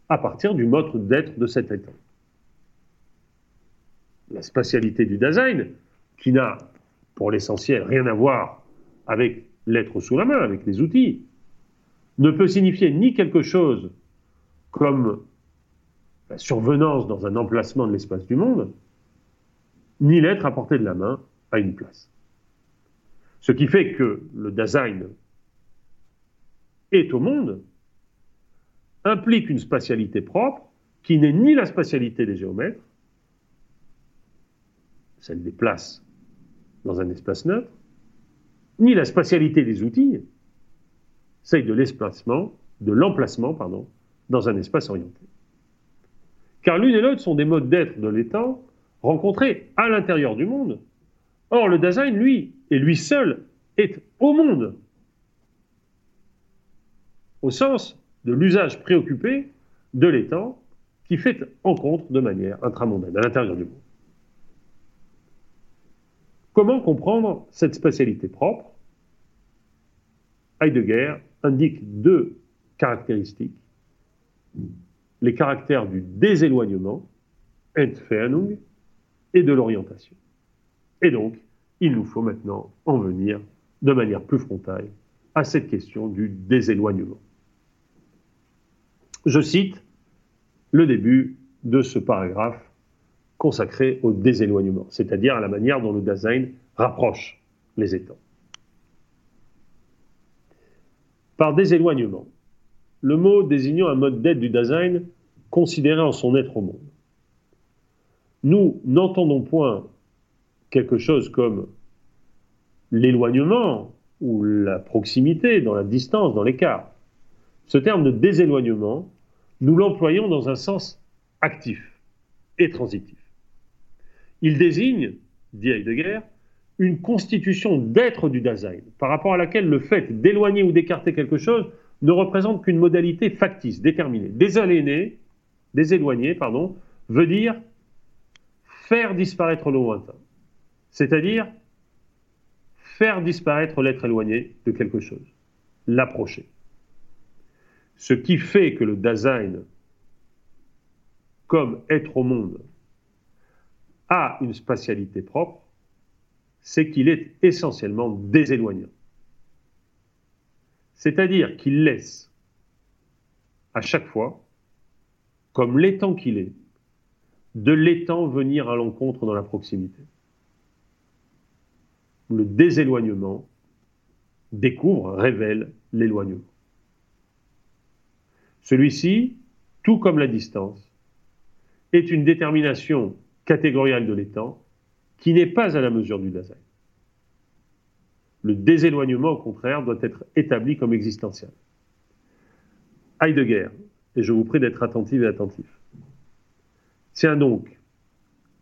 à partir du mode d'être de cet état. La spatialité du Dasein, qui n'a pour l'essentiel rien à voir avec l'être sous la main, avec les outils, ne peut signifier ni quelque chose comme la survenance dans un emplacement de l'espace du monde, ni l'être à portée de la main à une place. Ce qui fait que le Dasein est au monde implique une spatialité propre qui n'est ni la spatialité des géomètres, celle des places dans un espace neutre, ni la spatialité des outils, celle de l'esplacement, de l'emplacement, pardon, dans un espace orienté. Car l'une et l'autre sont des modes d'être de l'état rencontrés à l'intérieur du monde. Or, le Dasein, lui, et lui seul, est au monde, au sens de l'usage préoccupé de l'étang qui fait rencontre de manière intramondaine, à l'intérieur du monde. Comment comprendre cette spatialité propre? Heidegger indique deux caractéristiques. Les caractères du déséloignement, Entfernung, et de l'orientation. Et donc, il nous faut maintenant en venir de manière plus frontale à cette question du déséloignement. Je cite le début de ce paragraphe consacré au déséloignement, c'est-à-dire à la manière dont le Dasein rapproche les étangs. Par déséloignement, le mot désignant un mode d'être du Dasein considéré en son être au monde. Nous n'entendons point quelque chose comme l'éloignement ou la proximité dans la distance, dans l'écart. Ce terme de déséloignement, nous l'employons dans un sens actif et transitif. Il désigne, dit Heidegger, une constitution d'être du Dasein, par rapport à laquelle le fait d'éloigner ou d'écarter quelque chose ne représente qu'une modalité factice, déterminée. Désaliéner, déséloigner, pardon, veut dire faire disparaître le lointain, c'est-à-dire faire disparaître l'être éloigné de quelque chose, l'approcher. Ce qui fait que le Dasein, comme être au monde, a une spatialité propre, c'est qu'il est essentiellement déséloignant. C'est-à-dire qu'il laisse à chaque fois, comme l'étang qu'il est, de l'étang venir à l'encontre dans la proximité. Le déséloignement découvre, révèle l'éloignement. Celui-ci, tout comme la distance, est une détermination catégoriale de l'étang qui n'est pas à la mesure du Dasein. Le déséloignement, au contraire, doit être établi comme existentiel. Heidegger, et je vous prie d'être attentif et attentif, tient donc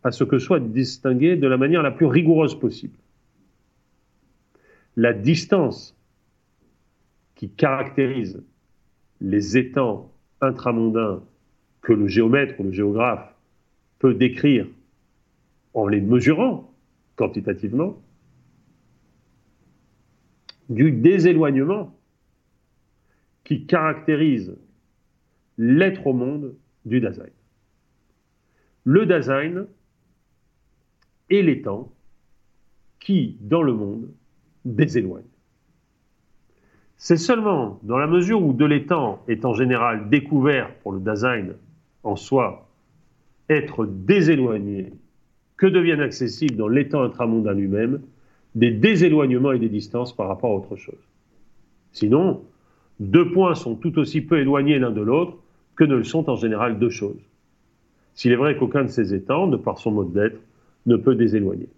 à ce que soit distingué de la manière la plus rigoureuse possible la distance qui caractérise les étangs intramondains que le géomètre ou le géographe peut décrire en les mesurant quantitativement, du déséloignement qui caractérise l'être au monde du Dasein. Le Dasein les temps qui, dans le monde, déséloignent. C'est seulement dans la mesure où de l'étang est en général découvert pour le Dasein en soi être déséloigné que deviennent accessibles dans l'étang intramondain lui-même des déséloignements et des distances par rapport à autre chose. Sinon, deux points sont tout aussi peu éloignés l'un de l'autre que ne le sont en général deux choses. S'il est vrai qu'aucun de ces étangs, de par son mode d'être, ne peut déséloigner.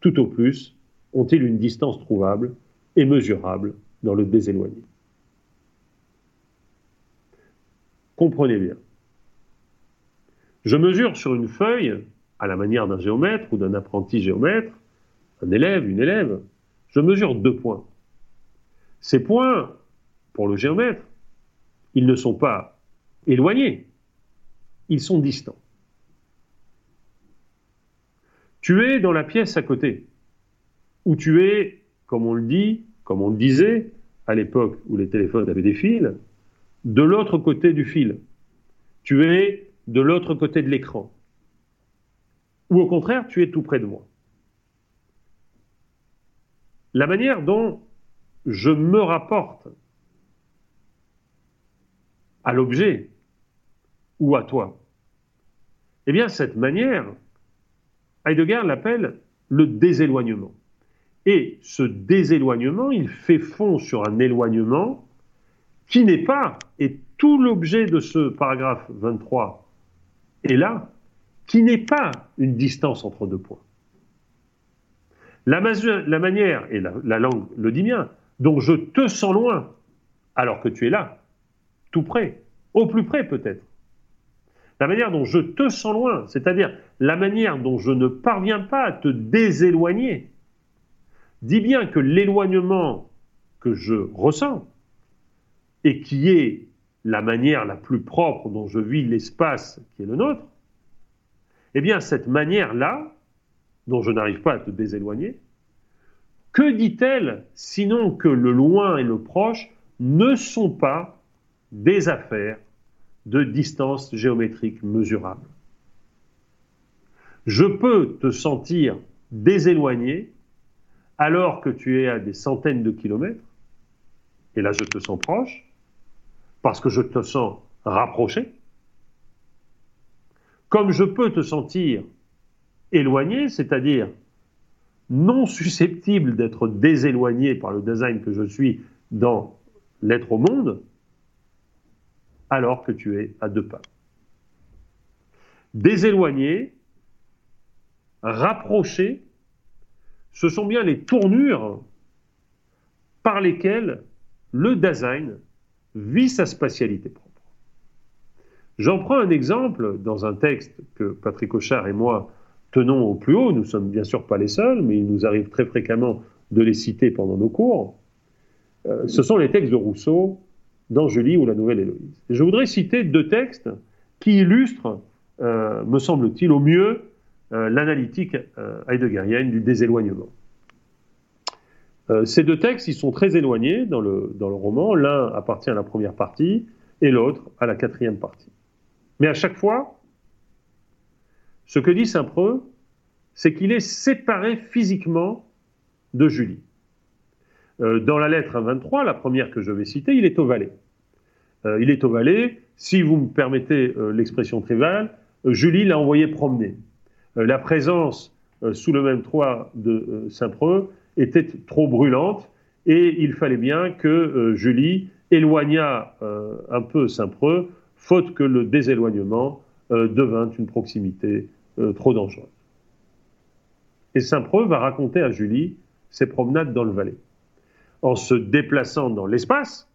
Tout au plus ont-ils une distance trouvable et mesurable dans le déséloigné. Comprenez bien. Je mesure sur une feuille, à la manière d'un géomètre ou d'un apprenti géomètre, un élève, une élève, je mesure deux points. Ces points, pour le géomètre, ils ne sont pas éloignés, ils sont distants. Tu es dans la pièce à côté, ou tu es, comme on le dit, comme on le disait, à l'époque où les téléphones avaient des fils, de l'autre côté du fil. Tu es de l'autre côté de l'écran. Ou au contraire, tu es tout près de moi. La manière dont je me rapporte à l'objet ou à toi, eh bien, cette manière, Heidegger l'appelle le déséloignement. Et ce déséloignement, il fait fond sur un éloignement qui n'est pas, et tout l'objet de ce paragraphe 23 est là, qui n'est pas une distance entre deux points. La, manière, et la, la langue le dit bien, dont je te sens loin, alors que tu es là, tout près, au plus près peut-être. La manière dont je te sens loin, c'est-à-dire la manière dont je ne parviens pas à te déséloigner, dit bien que l'éloignement que je ressens, et qui est la manière la plus propre dont je vis l'espace qui est le nôtre, eh bien cette manière-là, dont je n'arrive pas à te déséloigner, que dit-elle sinon que le loin et le proche ne sont pas des affaires de distance géométrique mesurable? Je peux te sentir déséloigné alors que tu es à des centaines de kilomètres, et là je te sens proche, parce que je te sens rapproché, comme je peux te sentir éloigné, c'est-à-dire non susceptible d'être déséloigné par le design que je suis dans l'être au monde, alors que tu es à deux pas. Déséloigné, rapproché, ce sont bien les tournures par lesquelles le design vit sa spatialité propre. J'en prends un exemple dans un texte que Patrick Auchard et moi tenons au plus haut. Nous ne sommes bien sûr pas les seuls, mais il nous arrive très fréquemment de les citer pendant nos cours. Euh, ce sont les textes de Rousseau dans Julie ou la Nouvelle Héloïse. je voudrais citer deux textes qui illustrent, euh, me semble-t-il, au mieux l'analytique euh, heideggerienne du déséloignement. Euh, ces deux textes, ils sont très éloignés dans le, dans le roman. L'un appartient à la première partie et l'autre à la quatrième partie. Mais à chaque fois, ce que dit Saint-Preux, c'est qu'il est séparé physiquement de Julie. dans la lettre 23, la première que je vais citer, il est au Valais. il est au Valais, si vous me permettez l'expression triviale, Julie l'a envoyé promener. Euh, la présence euh, sous le même toit de euh, Saint-Preux était trop brûlante et il fallait bien que Julie éloignât un peu Saint-Preux, faute que le déséloignement devint une proximité trop dangereuse. Et Saint-Preux va raconter à Julie ses promenades dans le Valais. En se déplaçant dans l'espace,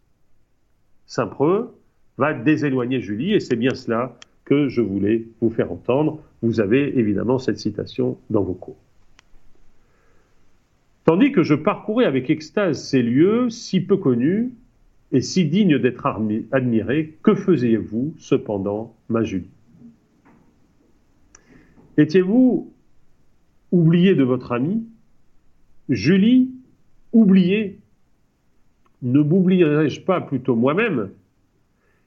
Saint-Preux va déséloigner Julie, et c'est bien cela que je voulais vous faire entendre. Vous avez évidemment cette citation dans vos cours. Tandis que je parcourais avec extase ces lieux si peu connus et si digne d'être admiré, que faisiez-vous cependant, ma Julie? Étiez-vous oublié de votre ami Julie, oublié Ne m'oublierai-je pas plutôt moi-même?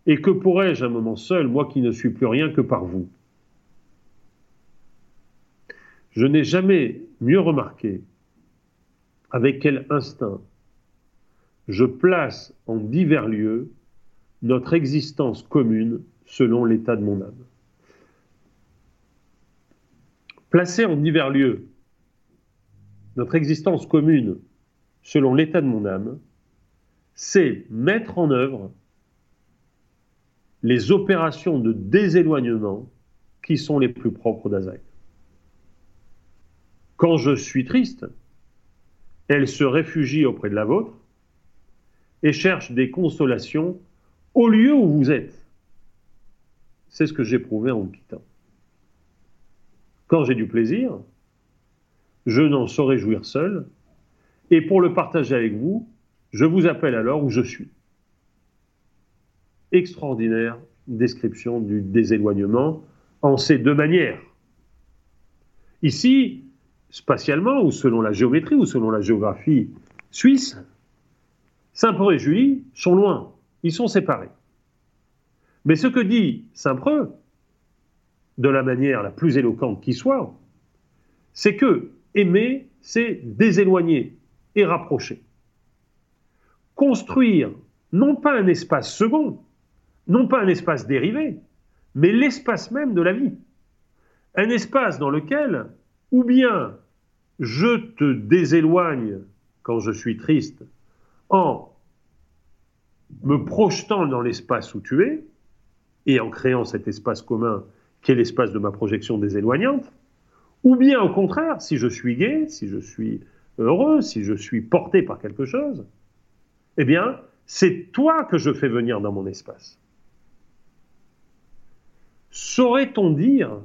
Et que pourrais-je un moment seul, moi qui ne suis plus rien que par vous? Je n'ai jamais mieux remarqué avec quel instinct je place en divers lieux notre existence commune selon l'état de mon âme. Placer en divers lieux notre existence commune selon l'état de mon âme, c'est mettre en œuvre les opérations de déséloignement qui sont les plus propres d'Azaï. Quand je suis triste, elle se réfugie auprès de la vôtre et cherche des consolations au lieu où vous êtes. C'est ce que j'éprouvais en vous quittant. Quand j'ai du plaisir, je n'en saurais jouir seul, et pour le partager avec vous, je vous appelle alors où je suis. Extraordinaire description du déséloignement en ces deux manières. Ici, spatialement, ou selon la géométrie, ou selon la géographie suisse, Saint-Preux et Julie sont loin, ils sont séparés. Mais ce que dit Saint-Preux, de la manière la plus éloquente qui soit, c'est que aimer, c'est déséloigner et rapprocher. Construire non pas un espace second, non pas un espace dérivé, mais l'espace même de la vie. Un espace dans lequel, ou bien je te déséloigne quand je suis triste, en me projetant dans l'espace où tu es, et en créant cet espace commun qui est l'espace de ma projection déséloignante, ou bien au contraire, si je suis gai, si je suis heureux, si je suis porté par quelque chose, eh bien, c'est toi que je fais venir dans mon espace. Saurait-on dire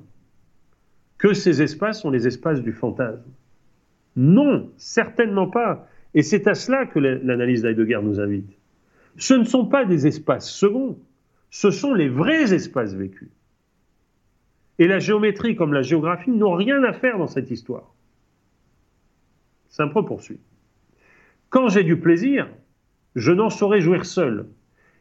que ces espaces sont les espaces du fantasme? Non, certainement pas. Et c'est à cela que l'analyse d'Heidegger nous invite. Ce ne sont pas des espaces seconds, ce sont les vrais espaces vécus. Et la géométrie comme la géographie n'ont rien à faire dans cette histoire. Saint-Preux poursuit. Quand j'ai du plaisir, je n'en saurais jouir seul.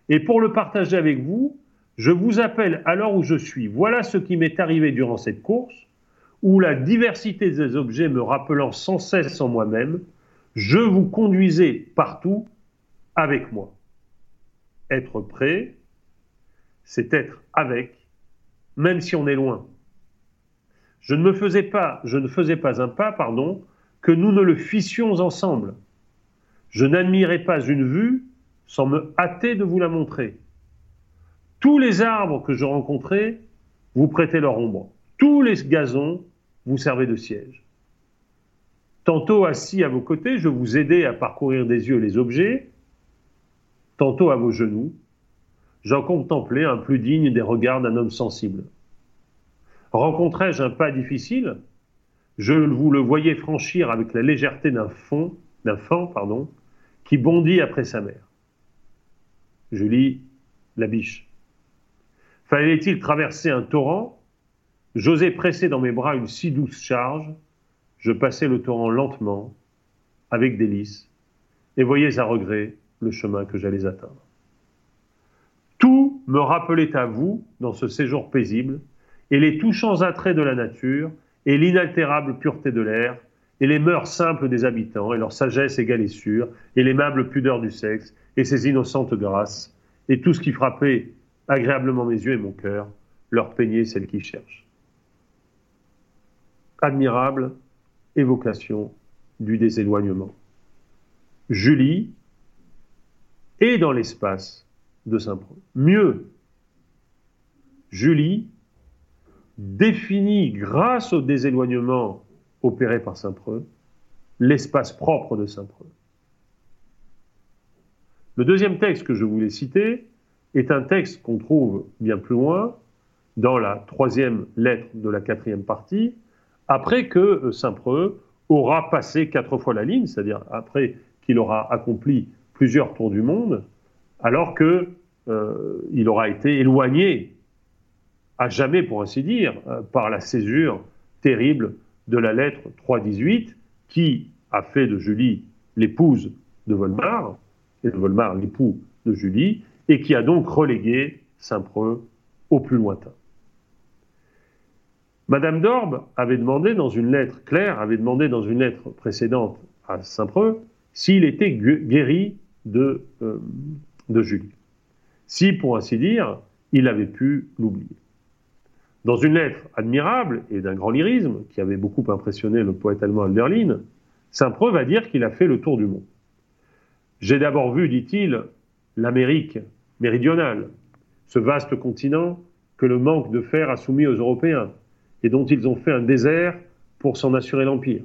Et pour le partager avec vous, je vous appelle à l'heure où je suis. Voilà ce qui m'est arrivé durant cette course, où la diversité des objets me rappelant sans cesse en moi-même, je vous conduisais partout avec moi. Être prêt, c'est être avec, même si on est loin. Je ne me faisais pas, je ne faisais pas un pas, pardon, que nous ne le fissions ensemble. Je n'admirais pas une vue sans me hâter de vous la montrer. Tous les arbres que je rencontrais vous prêtaient leur ombre. Tous les gazons vous servaient de siège. Tantôt assis à vos côtés, je vous aidais à parcourir des yeux les objets, tantôt à vos genoux, j'en contemplais un plus digne des regards d'un homme sensible. Rencontrais-je un pas difficile? Je vous le voyais franchir avec la légèreté d'un fond, d'un fan, pardon, qui bondit après sa mère. Je lis la biche. Fallait-il traverser un torrent? J'osais presser dans mes bras une si douce charge. Je passais le torrent lentement, avec délice, et voyais à regret le chemin que j'allais atteindre. Tout me rappelait à vous dans ce séjour paisible, et les touchants attraits de la nature, et l'inaltérable pureté de l'air, et les mœurs simples des habitants, et leur sagesse égale et sûre, et l'aimable pudeur du sexe, et ses innocentes grâces, et tout ce qui frappait agréablement mes yeux et mon cœur, leur peignait celle qui cherche. Admirable évocation du déséloignement. Julie est dans l'espace de Saint-Preux. Mieux, Julie définit, grâce au déséloignement opéré par Saint-Preux, l'espace propre de Saint-Preux. Le deuxième texte que je voulais citer est un texte qu'on trouve bien plus loin, dans la troisième lettre de la quatrième partie, après que euh, Saint-Preux aura passé quatre fois la ligne, c'est-à-dire après qu'il aura accompli plusieurs tours du monde, alors que euh, aura été éloigné à jamais, pour ainsi dire, euh, par la césure terrible de la lettre 318 qui a fait de Julie l'épouse de Volmar, et de Volmar l'époux de Julie, et qui a donc relégué Saint-Preux au plus lointain. Madame d'Orbe avait demandé dans une lettre, Claire avait demandé dans une lettre précédente à Saint-Preux s'il était guéri de, euh, de Julie. Si, pour ainsi dire, il avait pu l'oublier. Dans une lettre admirable et d'un grand lyrisme, qui avait beaucoup impressionné le poète allemand Alderlin, Saint-Preux va dire qu'il a fait le tour du monde. J'ai d'abord vu, dit-il, l'Amérique méridionale, ce vaste continent que le manque de fer a soumis aux Européens et dont ils ont fait un désert pour s'en assurer l'empire.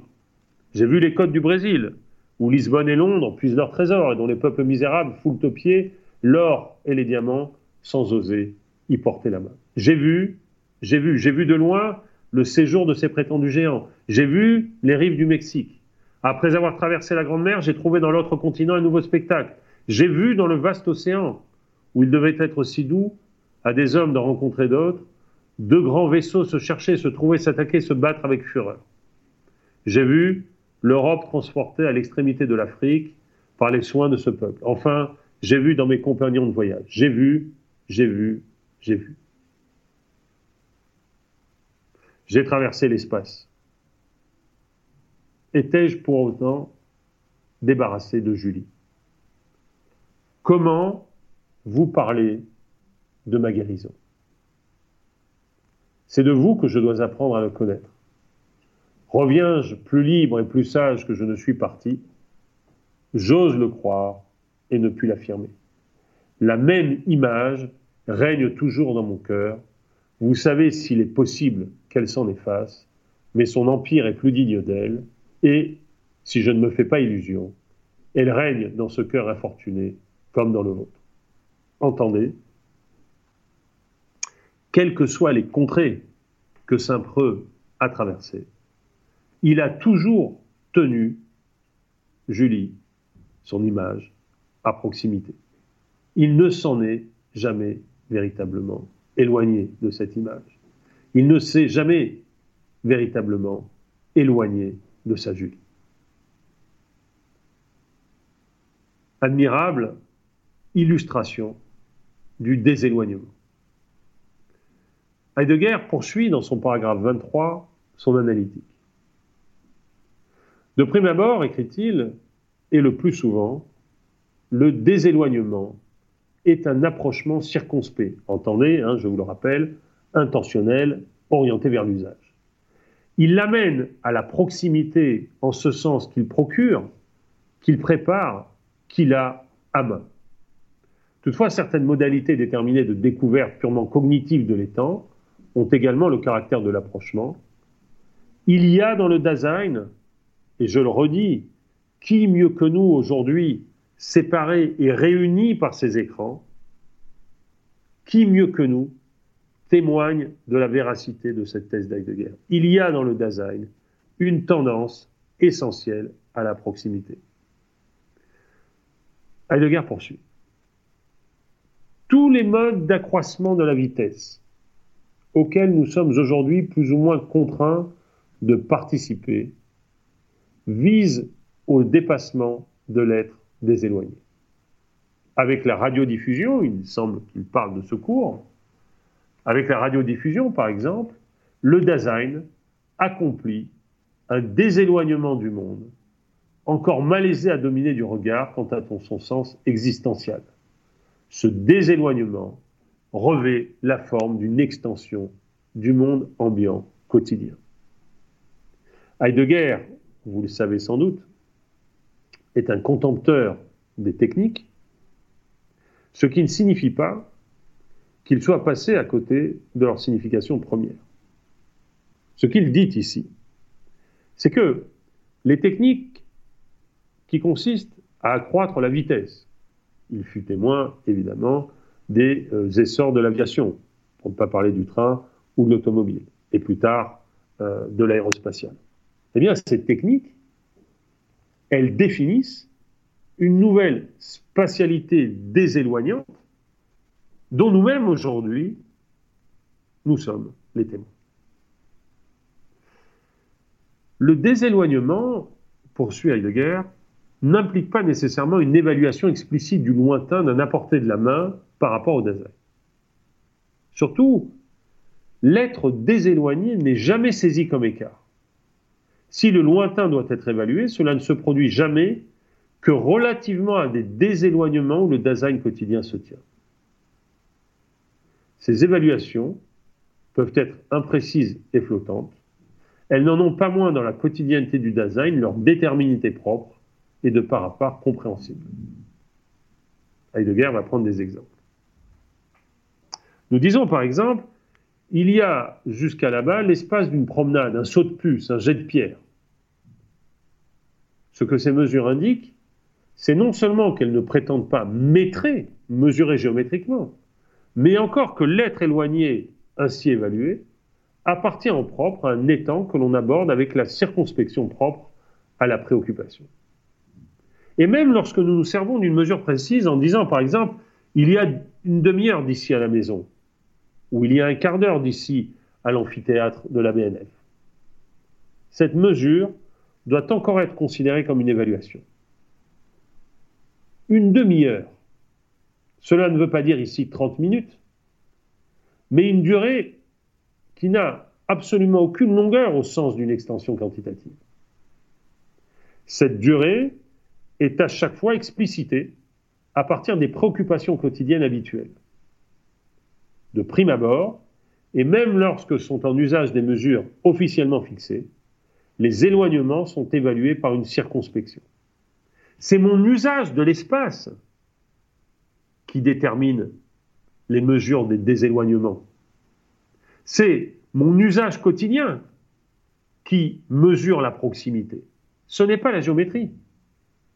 J'ai vu les côtes du Brésil, où Lisbonne et Londres puisent leurs trésors et dont les peuples misérables foulent aux pieds l'or et les diamants sans oser y porter la main. J'ai vu j'ai vu, j'ai vu de loin le séjour de ces prétendus géants. J'ai vu les rives du Mexique. Après avoir traversé la Grande Mer, j'ai trouvé dans l'autre continent un nouveau spectacle. J'ai vu dans le vaste océan, où il devait être si doux à des hommes d'en rencontrer d'autres, deux grands vaisseaux se chercher, se trouver, s'attaquer, se battre avec fureur. J'ai vu l'Europe transportée à l'extrémité de l'Afrique par les soins de ce peuple. Enfin, j'ai vu dans mes compagnons de voyage. J'ai vu, j'ai vu, j'ai vu. J'ai traversé l'espace. Étais-je pour autant débarrassé de Julie? Comment vous parler de ma guérison? C'est de vous que je dois apprendre à le connaître. Reviens-je plus libre et plus sage que je ne suis parti J'ose le croire et ne puis l'affirmer. La même image règne toujours dans mon cœur. Vous savez s'il est possible qu'elle s'en efface, mais son empire est plus digne d'elle, et, si je ne me fais pas illusion, elle règne dans ce cœur infortuné comme dans le vôtre. Entendez Quelles que soient les contrées que Saint Preux a traversées, il a toujours tenu Julie, son image, à proximité. Il ne s'en est jamais véritablement éloigné de cette image. Il ne s'est jamais véritablement éloigné de sa Julie. Admirable illustration du déséloignement. Heidegger poursuit dans son paragraphe 23 son analytique. De prime abord, écrit-il, et le plus souvent, le déséloignement est un approchement circonspect. Entendez, hein, je vous le rappelle, intentionnel, orienté vers l'usage. Il l'amène à la proximité en ce sens qu'il procure, qu'il prépare, qu'il a à main. Toutefois, certaines modalités déterminées de découverte purement cognitive de l'étang ont également le caractère de l'approchement. Il y a dans le Dasein, et je le redis, qui mieux que nous aujourd'hui, séparés et réunis par ces écrans, qui mieux que nous témoigne de la véracité de cette thèse d'Heidegger. Il y a dans le Dasein une tendance essentielle à la proximité. Heidegger poursuit. Tous les modes d'accroissement de la vitesse auxquels nous sommes aujourd'hui plus ou moins contraints de participer visent au dépassement de l'être déséloigné. Avec la radiodiffusion, il semble qu'il parle de ce cours, avec la radiodiffusion, par exemple, le Dasein accomplit un déséloignement du monde, encore malaisé à dominer du regard quant à son sens existentiel. Ce déséloignement revêt la forme d'une extension du monde ambiant quotidien. Heidegger, vous le savez sans doute, est un contempteur des techniques, ce qui ne signifie pas qu'ils soient passés à côté de leur signification première. Ce qu'il dit ici, c'est que les techniques qui consistent à accroître la vitesse, il fut témoin évidemment des euh, essors de l'aviation, pour ne pas parler du train ou de l'automobile, et plus tard euh, de l'aérospatial. Eh bien, ces techniques, elles définissent une nouvelle spatialité déséloignante dont nous-mêmes aujourd'hui, nous sommes les témoins. Le déséloignement, poursuit Heidegger, n'implique pas nécessairement une évaluation explicite du lointain d'un apporté de la main par rapport au design. Surtout, l'être déséloigné n'est jamais saisi comme écart. Si le lointain doit être évalué, cela ne se produit jamais que relativement à des déséloignements où le design quotidien se tient. Ces évaluations peuvent être imprécises et flottantes, elles n'en ont pas moins dans la quotidienneté du design leur déterminité propre et de part à part compréhensible. Heidegger va prendre des exemples. Nous disons par exemple, il y a jusqu'à là-bas l'espace d'une promenade, un saut de puce, un jet de pierre. Ce que ces mesures indiquent, c'est non seulement qu'elles ne prétendent pas métrer, mesurer géométriquement, mais encore que l'être éloigné ainsi évalué appartient en propre à un étang que l'on aborde avec la circonspection propre à la préoccupation. Et même lorsque nous nous servons d'une mesure précise en disant, par exemple, il y a une demi-heure d'ici à la maison, ou il y a un quart d'heure d'ici à l'amphithéâtre de la BNF, cette mesure doit encore être considérée comme une évaluation. Une demi-heure, cela ne veut pas dire ici 30 minutes, mais une durée qui n'a absolument aucune longueur au sens d'une extension quantitative. Cette durée est à chaque fois explicitée à partir des préoccupations quotidiennes habituelles. De prime abord, et même lorsque sont en usage des mesures officiellement fixées, les éloignements sont évalués par une circonspection. C'est mon usage de l'espace qui détermine les mesures des déséloignements. C'est mon usage quotidien qui mesure la proximité. Ce n'est pas la géométrie.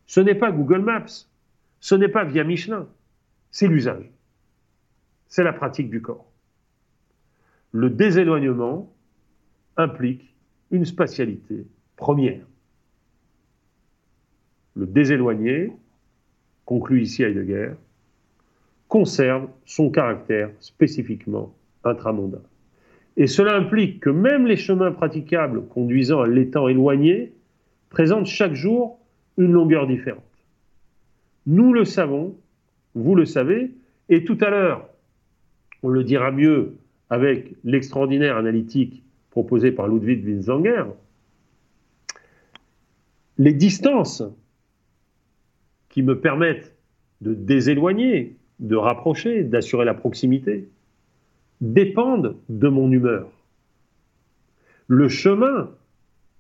Ce n'est pas Google Maps. Ce n'est pas via Michelin. C'est l'usage. C'est la pratique du corps. Le déséloignement implique une spatialité première. Le déséloigné, conclut ici Heidegger, conserve son caractère spécifiquement intramondain. Et cela implique que même les chemins praticables conduisant à l'étang éloigné présentent chaque jour une longueur différente. Nous le savons, vous le savez, et tout à l'heure, on le dira mieux avec l'extraordinaire analytique proposé par Ludwig Winsanger, les distances qui me permettent de déséloigner, de rapprocher, d'assurer la proximité, dépendent de mon humeur. Le chemin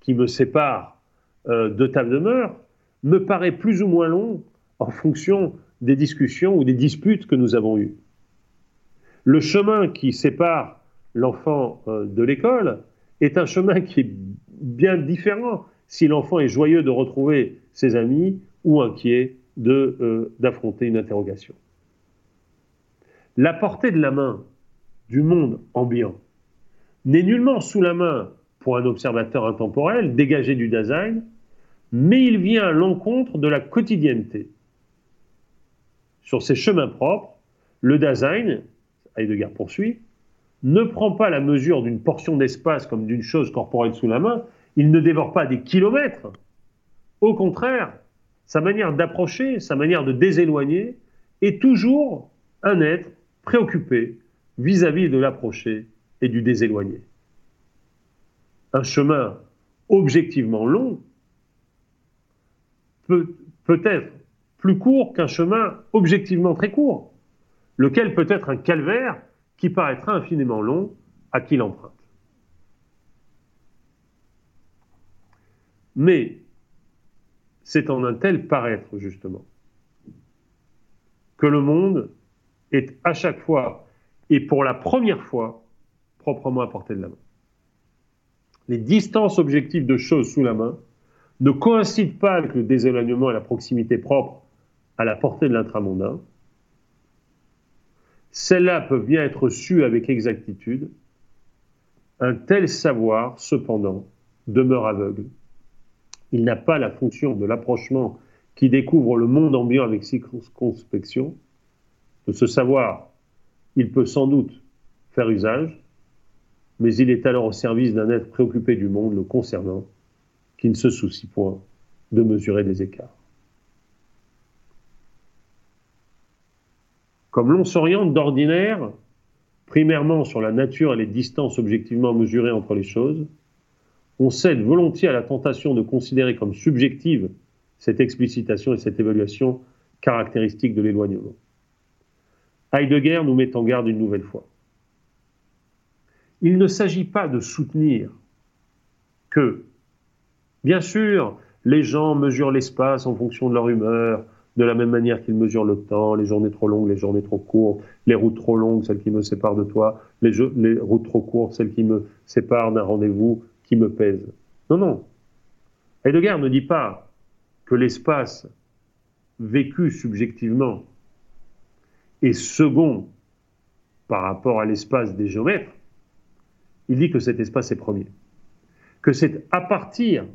qui me sépare euh, de ta demeure me paraît plus ou moins long en fonction des discussions ou des disputes que nous avons eues. Le chemin qui sépare l'enfant euh, de l'école est un chemin qui est bien différent si l'enfant est joyeux de retrouver ses amis ou inquiet euh, d'affronter une interrogation. La portée de la main du monde ambiant n'est nullement sous la main pour un observateur intemporel dégagé du design, mais il vient à l'encontre de la quotidienneté. Sur ses chemins propres, le design, Heidegger poursuit, ne prend pas la mesure d'une portion d'espace comme d'une chose corporelle sous la main, il ne dévore pas des kilomètres. Au contraire, sa manière d'approcher, sa manière de déséloigner est toujours un être préoccupé vis-à-vis de l'approcher et du déséloigner. Un chemin objectivement long peut, être plus court qu'un chemin objectivement très court, lequel peut être un calvaire qui paraîtra infiniment long à qui l'emprunte. Mais c'est en un tel paraître, justement, que le monde est à chaque fois et pour la première fois proprement à portée de la main. Les distances objectives de choses sous la main ne coïncident pas avec le déséloignement et la proximité propre à la portée de l'intramondain. Celles-là peuvent bien être sues avec exactitude. Un tel savoir, cependant, demeure aveugle. Il n'a pas la fonction de l'approchement qui découvre le monde ambiant avec circonspection. De ce savoir, il peut sans doute faire usage, mais il est alors au service d'un être préoccupé du monde le concernant, qui ne se soucie point de mesurer des écarts. Comme l'on s'oriente d'ordinaire, primairement sur la nature et les distances objectivement mesurées entre les choses, on cède volontiers à la tentation de considérer comme subjective cette explicitation et cette évaluation caractéristique de l'éloignement. Heidegger nous met en garde une nouvelle fois. Il ne s'agit pas de soutenir que, bien sûr, les gens mesurent l'espace en fonction de leur humeur, de la même manière qu'ils mesurent le temps, les journées trop longues, les journées trop courtes, les routes trop longues, celles qui me séparent de toi, les, les routes trop courtes, celles qui me séparent d'un rendez-vous qui me pèse. Non, non. Heidegger ne dit pas que l'espace vécu subjectivement est second par rapport à l'espace des géomètres. Il dit que cet espace est premier. Que c'est à partir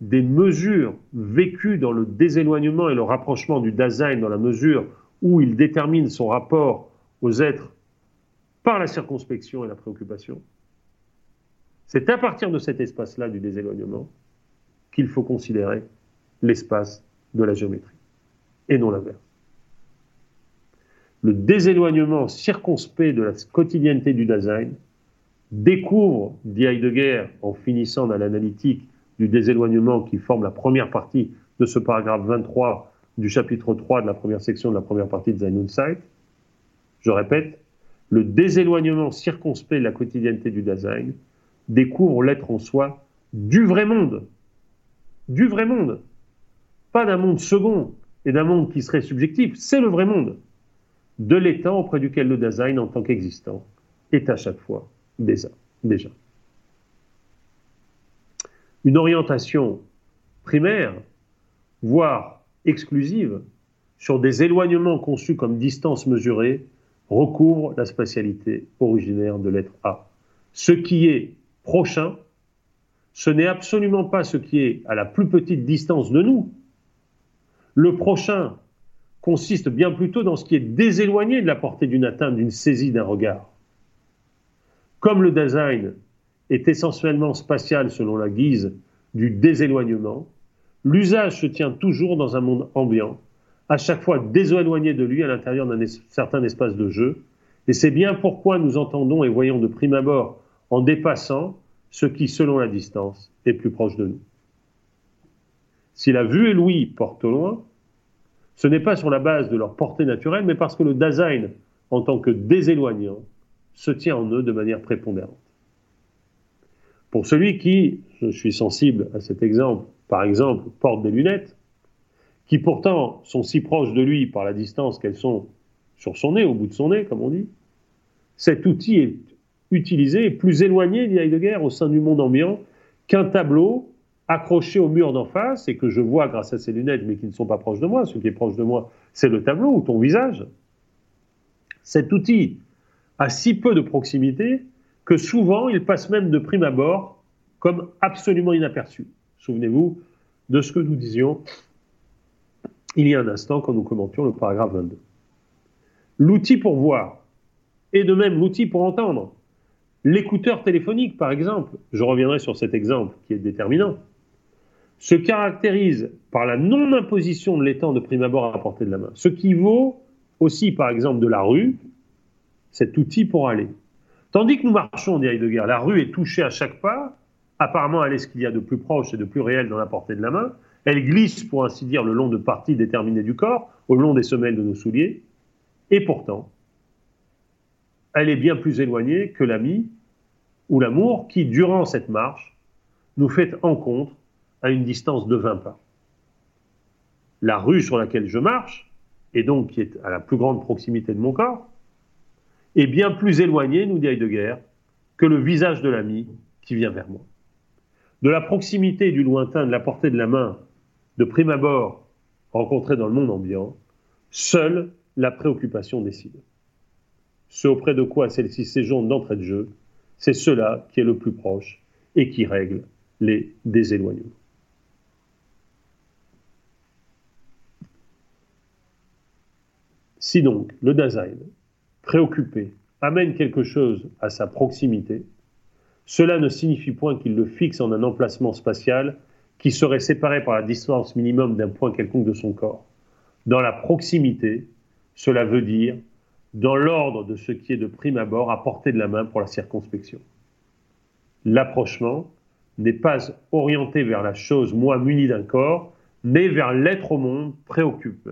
des mesures vécues dans le déséloignement et le rapprochement du Dasein dans la mesure où il détermine son rapport aux êtres par la circonspection et la préoccupation, c'est à partir de cet espace-là du déséloignement qu'il faut considérer l'espace de la géométrie, et non l'inverse. Le déséloignement circonspect de la quotidienneté du Dasein découvre, dit Heidegger en finissant dans l'analytique du déséloignement qui forme la première partie de ce paragraphe 23 du chapitre 3 de la première section de la première partie de Zeit. Je répète, le déséloignement circonspect de la quotidienneté du Dasein découvre l'être en soi du vrai monde. Du vrai monde. Pas d'un monde second et d'un monde qui serait subjectif, c'est le vrai monde. De l'état auprès duquel le Dasein, en tant qu'existant, est à chaque fois déjà une orientation primaire, voire exclusive, sur des éloignements conçus comme distances mesurées, recouvre la spatialité originaire de l'être A. Ce qui est prochain, ce n'est absolument pas ce qui est à la plus petite distance de nous. Le prochain consiste bien plutôt dans ce qui est déséloigné de la portée d'une atteinte, d'une saisie d'un regard. Comme le design est essentiellement spatial selon la guise du déséloignement, l'usage se tient toujours dans un monde ambiant, à chaque fois déséloigné de lui à l'intérieur d'un certain espace de jeu, et c'est bien pourquoi nous entendons et voyons de prime abord, en dépassant, ce qui, selon la distance, est plus proche de nous. Si la vue et l'ouïe portent au loin, ce n'est pas sur la base de leur portée naturelle, mais parce que le Dasein, en tant que déséloignant, se tient en eux de manière prépondérante. Pour celui qui, je suis sensible à cet exemple, par exemple, porte des lunettes, qui pourtant sont si proches de lui par la distance qu'elles sont sur son nez, au bout de son nez, comme on dit, cet outil est utilisé plus éloigné, dit Heidegger, au sein du monde ambiant, qu'un tableau accroché au mur d'en face et que je vois grâce à ces lunettes, mais qui ne sont pas proches de moi. Ce qui est proche de moi, c'est le tableau ou ton visage. Cet outil a si peu de proximité que souvent il passe même de prime abord comme absolument inaperçu. Souvenez-vous de ce que nous disions il y a un instant quand nous commentions le paragraphe 22. L'outil pour voir, et de même l'outil pour entendre, l'écouteur téléphonique par exemple, je reviendrai sur cet exemple qui est déterminant, se caractérise par la non-imposition de l'étang de prime abord à portée de la main, ce qui vaut aussi par exemple de la rue, cet outil pour aller. Tandis que nous marchons, dit Heidegger, la rue est touchée à chaque pas, apparemment elle est ce qu'il y a de plus proche et de plus réel dans la portée de la main, elle glisse, pour ainsi dire, le long de parties déterminées du corps, au long des semelles de nos souliers, et pourtant, elle est bien plus éloignée que l'ami ou l'amour qui, durant cette marche, nous fait encontre à une distance de 20 pas. La rue sur laquelle je marche, et donc qui est à la plus grande proximité de mon corps, est bien plus éloigné, nous dit Heidegger, que le visage de l'ami qui vient vers moi. De la proximité du lointain, de la portée de la main, de prime abord rencontrée dans le monde ambiant, seule la préoccupation décide. Ce auprès de quoi celle-ci séjourne d'entrée de jeu, c'est cela qui est le plus proche et qui règle les déséloignements. Si donc le Dasein préoccupé, amène quelque chose à sa proximité, cela ne signifie point qu'il le fixe en un emplacement spatial qui serait séparé par la distance minimum d'un point quelconque de son corps. Dans la proximité, cela veut dire dans l'ordre de ce qui est de prime abord à portée de la main pour la circonspection. L'approchement n'est pas orienté vers la chose moi munie d'un corps, mais vers l'être au monde préoccupé.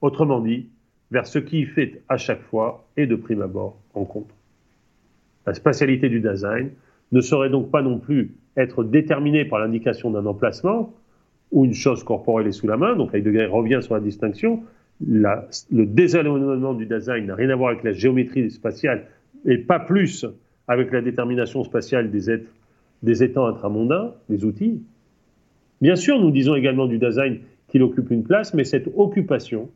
Autrement dit, vers ce qui y fait à chaque fois et de prime abord rencontre. La spatialité du Dasein ne saurait donc pas non plus être déterminée par l'indication d'un emplacement ou une chose corporelle est sous la main, donc Heidegger revient sur la distinction, le déséloignement du Dasein n'a rien à voir avec la géométrie spatiale et pas plus avec la détermination spatiale des êtres, des étangs intramondains, des outils. Bien sûr, nous disons également du Dasein qu'il occupe une place, mais cette occupation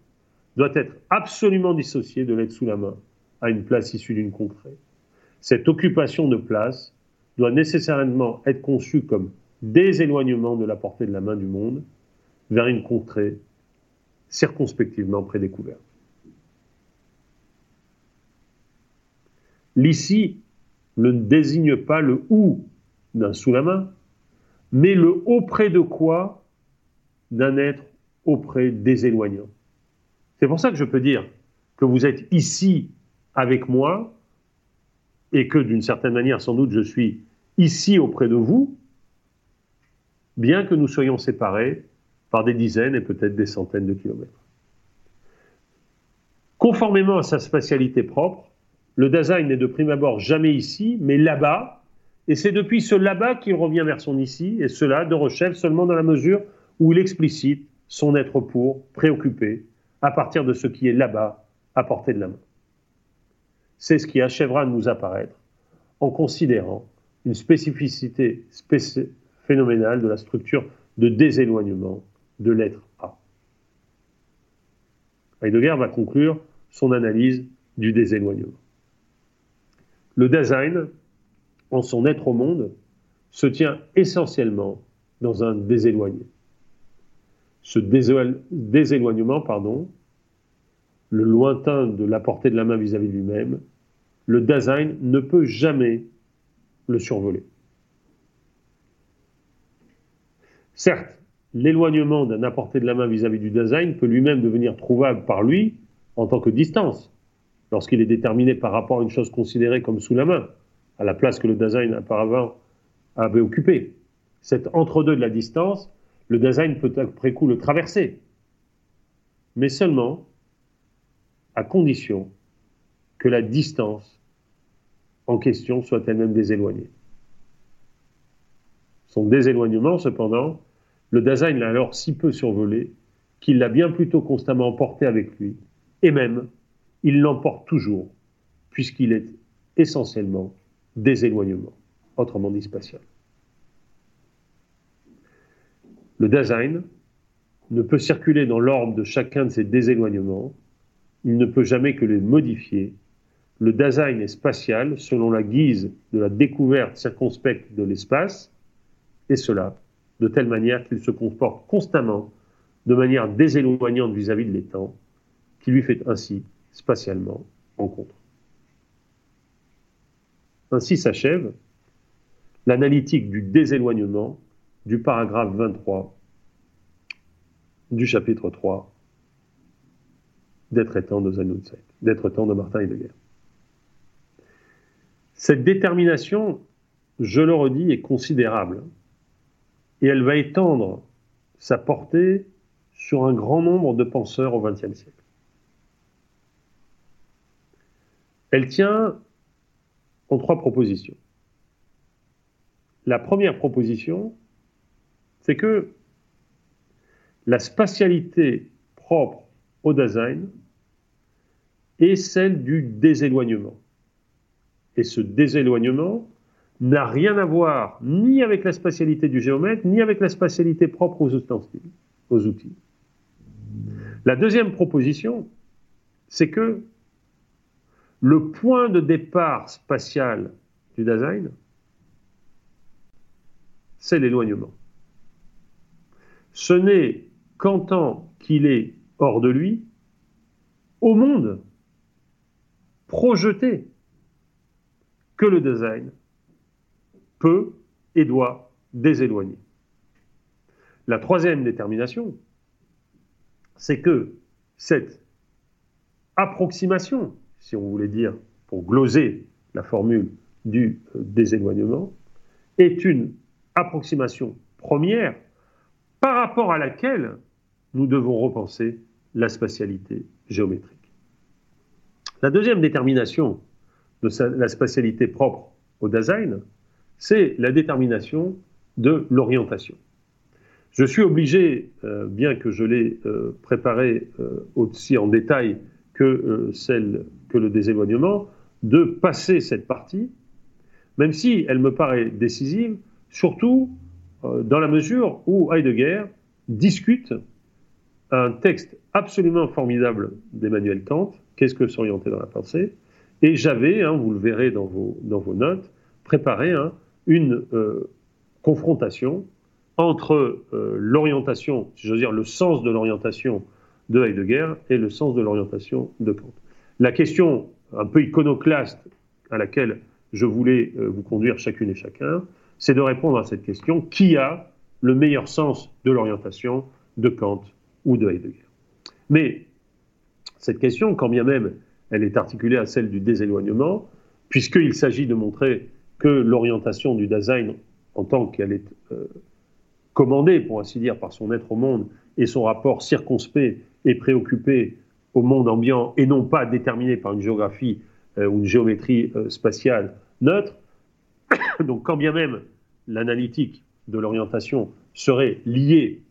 doit être absolument dissociée de l'être sous la main à une place issue d'une concrète. Cette occupation de place doit nécessairement être conçue comme déséloignement de la portée de la main du monde vers une contrée circonspectivement prédécouverte. L'ici ne désigne pas le où d'un sous la main, mais le auprès de quoi d'un être auprès des éloignants. C'est pour ça que je peux dire que vous êtes ici avec moi et que d'une certaine manière, sans doute, je suis ici auprès de vous, bien que nous soyons séparés par des dizaines et peut-être des centaines de kilomètres. Conformément à sa spatialité propre, le Dasein n'est de prime abord jamais ici, mais là-bas, et c'est depuis ce là-bas qu'il revient vers son ici, et cela de rechef seulement dans la mesure où il explicite son être pour, préoccupé, à partir de ce qui est là-bas, à portée de la main. C'est ce qui achèvera de nous apparaître en considérant une spécificité phénoménale de la structure de déséloignement de l'être A. Heidegger va conclure son analyse du déséloignement. Le Dasein, en son être au monde, se tient essentiellement dans un déséloigné. Ce déséloignement, le lointain de la portée de la main vis-à-vis de lui-même, le Dasein ne peut jamais le survoler. Certes, l'éloignement d'un apporté de la main vis-à-vis du Dasein peut lui-même devenir trouvable par lui en tant que distance, lorsqu'il est déterminé par rapport à une chose considérée comme sous la main, à la place que le Dasein auparavant avait occupée. Cet entre-deux de la distance, le Dasein peut après coup le traverser, mais seulement à condition que la distance en question soit elle-même déséloignée. Son déséloignement, cependant, le Dasein l'a alors si peu survolé qu'il l'a bien plutôt constamment emporté avec lui, et même, il l'emporte toujours, puisqu'il est essentiellement déséloignement, autrement dit spatial. Le Dasein ne peut circuler dans l'ordre de chacun de ces déséloignements, il ne peut jamais que les modifier. Le Dasein est spatial selon la guise de la découverte circonspecte de l'espace, et cela de telle manière qu'il se comporte constamment de manière déséloignante vis-à-vis de l'étang, qui lui fait ainsi spatialement rencontre. Ainsi s'achève l'analytique du déséloignement du paragraphe 23 du chapitre 3 d'être étant de Zanoutzet, d'être temps de Martin Heidegger. Cette détermination, je le redis, est considérable et elle va étendre sa portée sur un grand nombre de penseurs au XXe siècle. Elle tient en trois propositions. La première proposition, c'est que la spatialité propre au Dasein est celle du déséloignement. Et ce déséloignement n'a rien à voir ni avec la spatialité du géomètre, ni avec la spatialité propre aux ustensiles, aux outils. La deuxième proposition, c'est que le point de départ spatial du Dasein, c'est l'éloignement. Ce n'est qu'en tant qu'il est hors de lui au monde projeté que le design peut et doit déséloigner. La troisième détermination, c'est que cette approximation, si on voulait dire, pour gloser la formule du euh, déséloignement, est une approximation première par rapport à laquelle nous devons repenser la spatialité géométrique. La deuxième détermination de la spatialité propre au design, c'est la détermination de l'orientation. Je suis obligé, euh, bien que je l'ai euh, préparé euh, aussi en détail celle que le déséloignement, de passer cette partie, même si elle me paraît décisive, surtout dans la mesure où Heidegger discute un texte absolument formidable d'Emmanuel Kant, Qu'est-ce que s'orienter dans la pensée? Et j'avais, hein, vous le verrez dans vos, notes, préparé hein, une confrontation entre euh, l'orientation, si j'ose dire le sens de l'orientation de Heidegger et le sens de l'orientation de Kant. La question un peu iconoclaste à laquelle je voulais euh, vous conduire chacune et chacun, c'est de répondre à cette question qui a le meilleur sens de l'orientation de Kant ou de Heidegger? Mais cette question, quand bien même elle est articulée à celle du déséloignement, puisqu'il s'agit de montrer que l'orientation du Dasein, en tant qu'elle est euh, commandé, pour ainsi dire, par son être au monde et son rapport circonspect et préoccupé au monde ambiant et non pas déterminé par une géographie euh, ou une géométrie euh, spatiale neutre. *coughs* Donc quand bien même l'analytique de l'orientation serait liée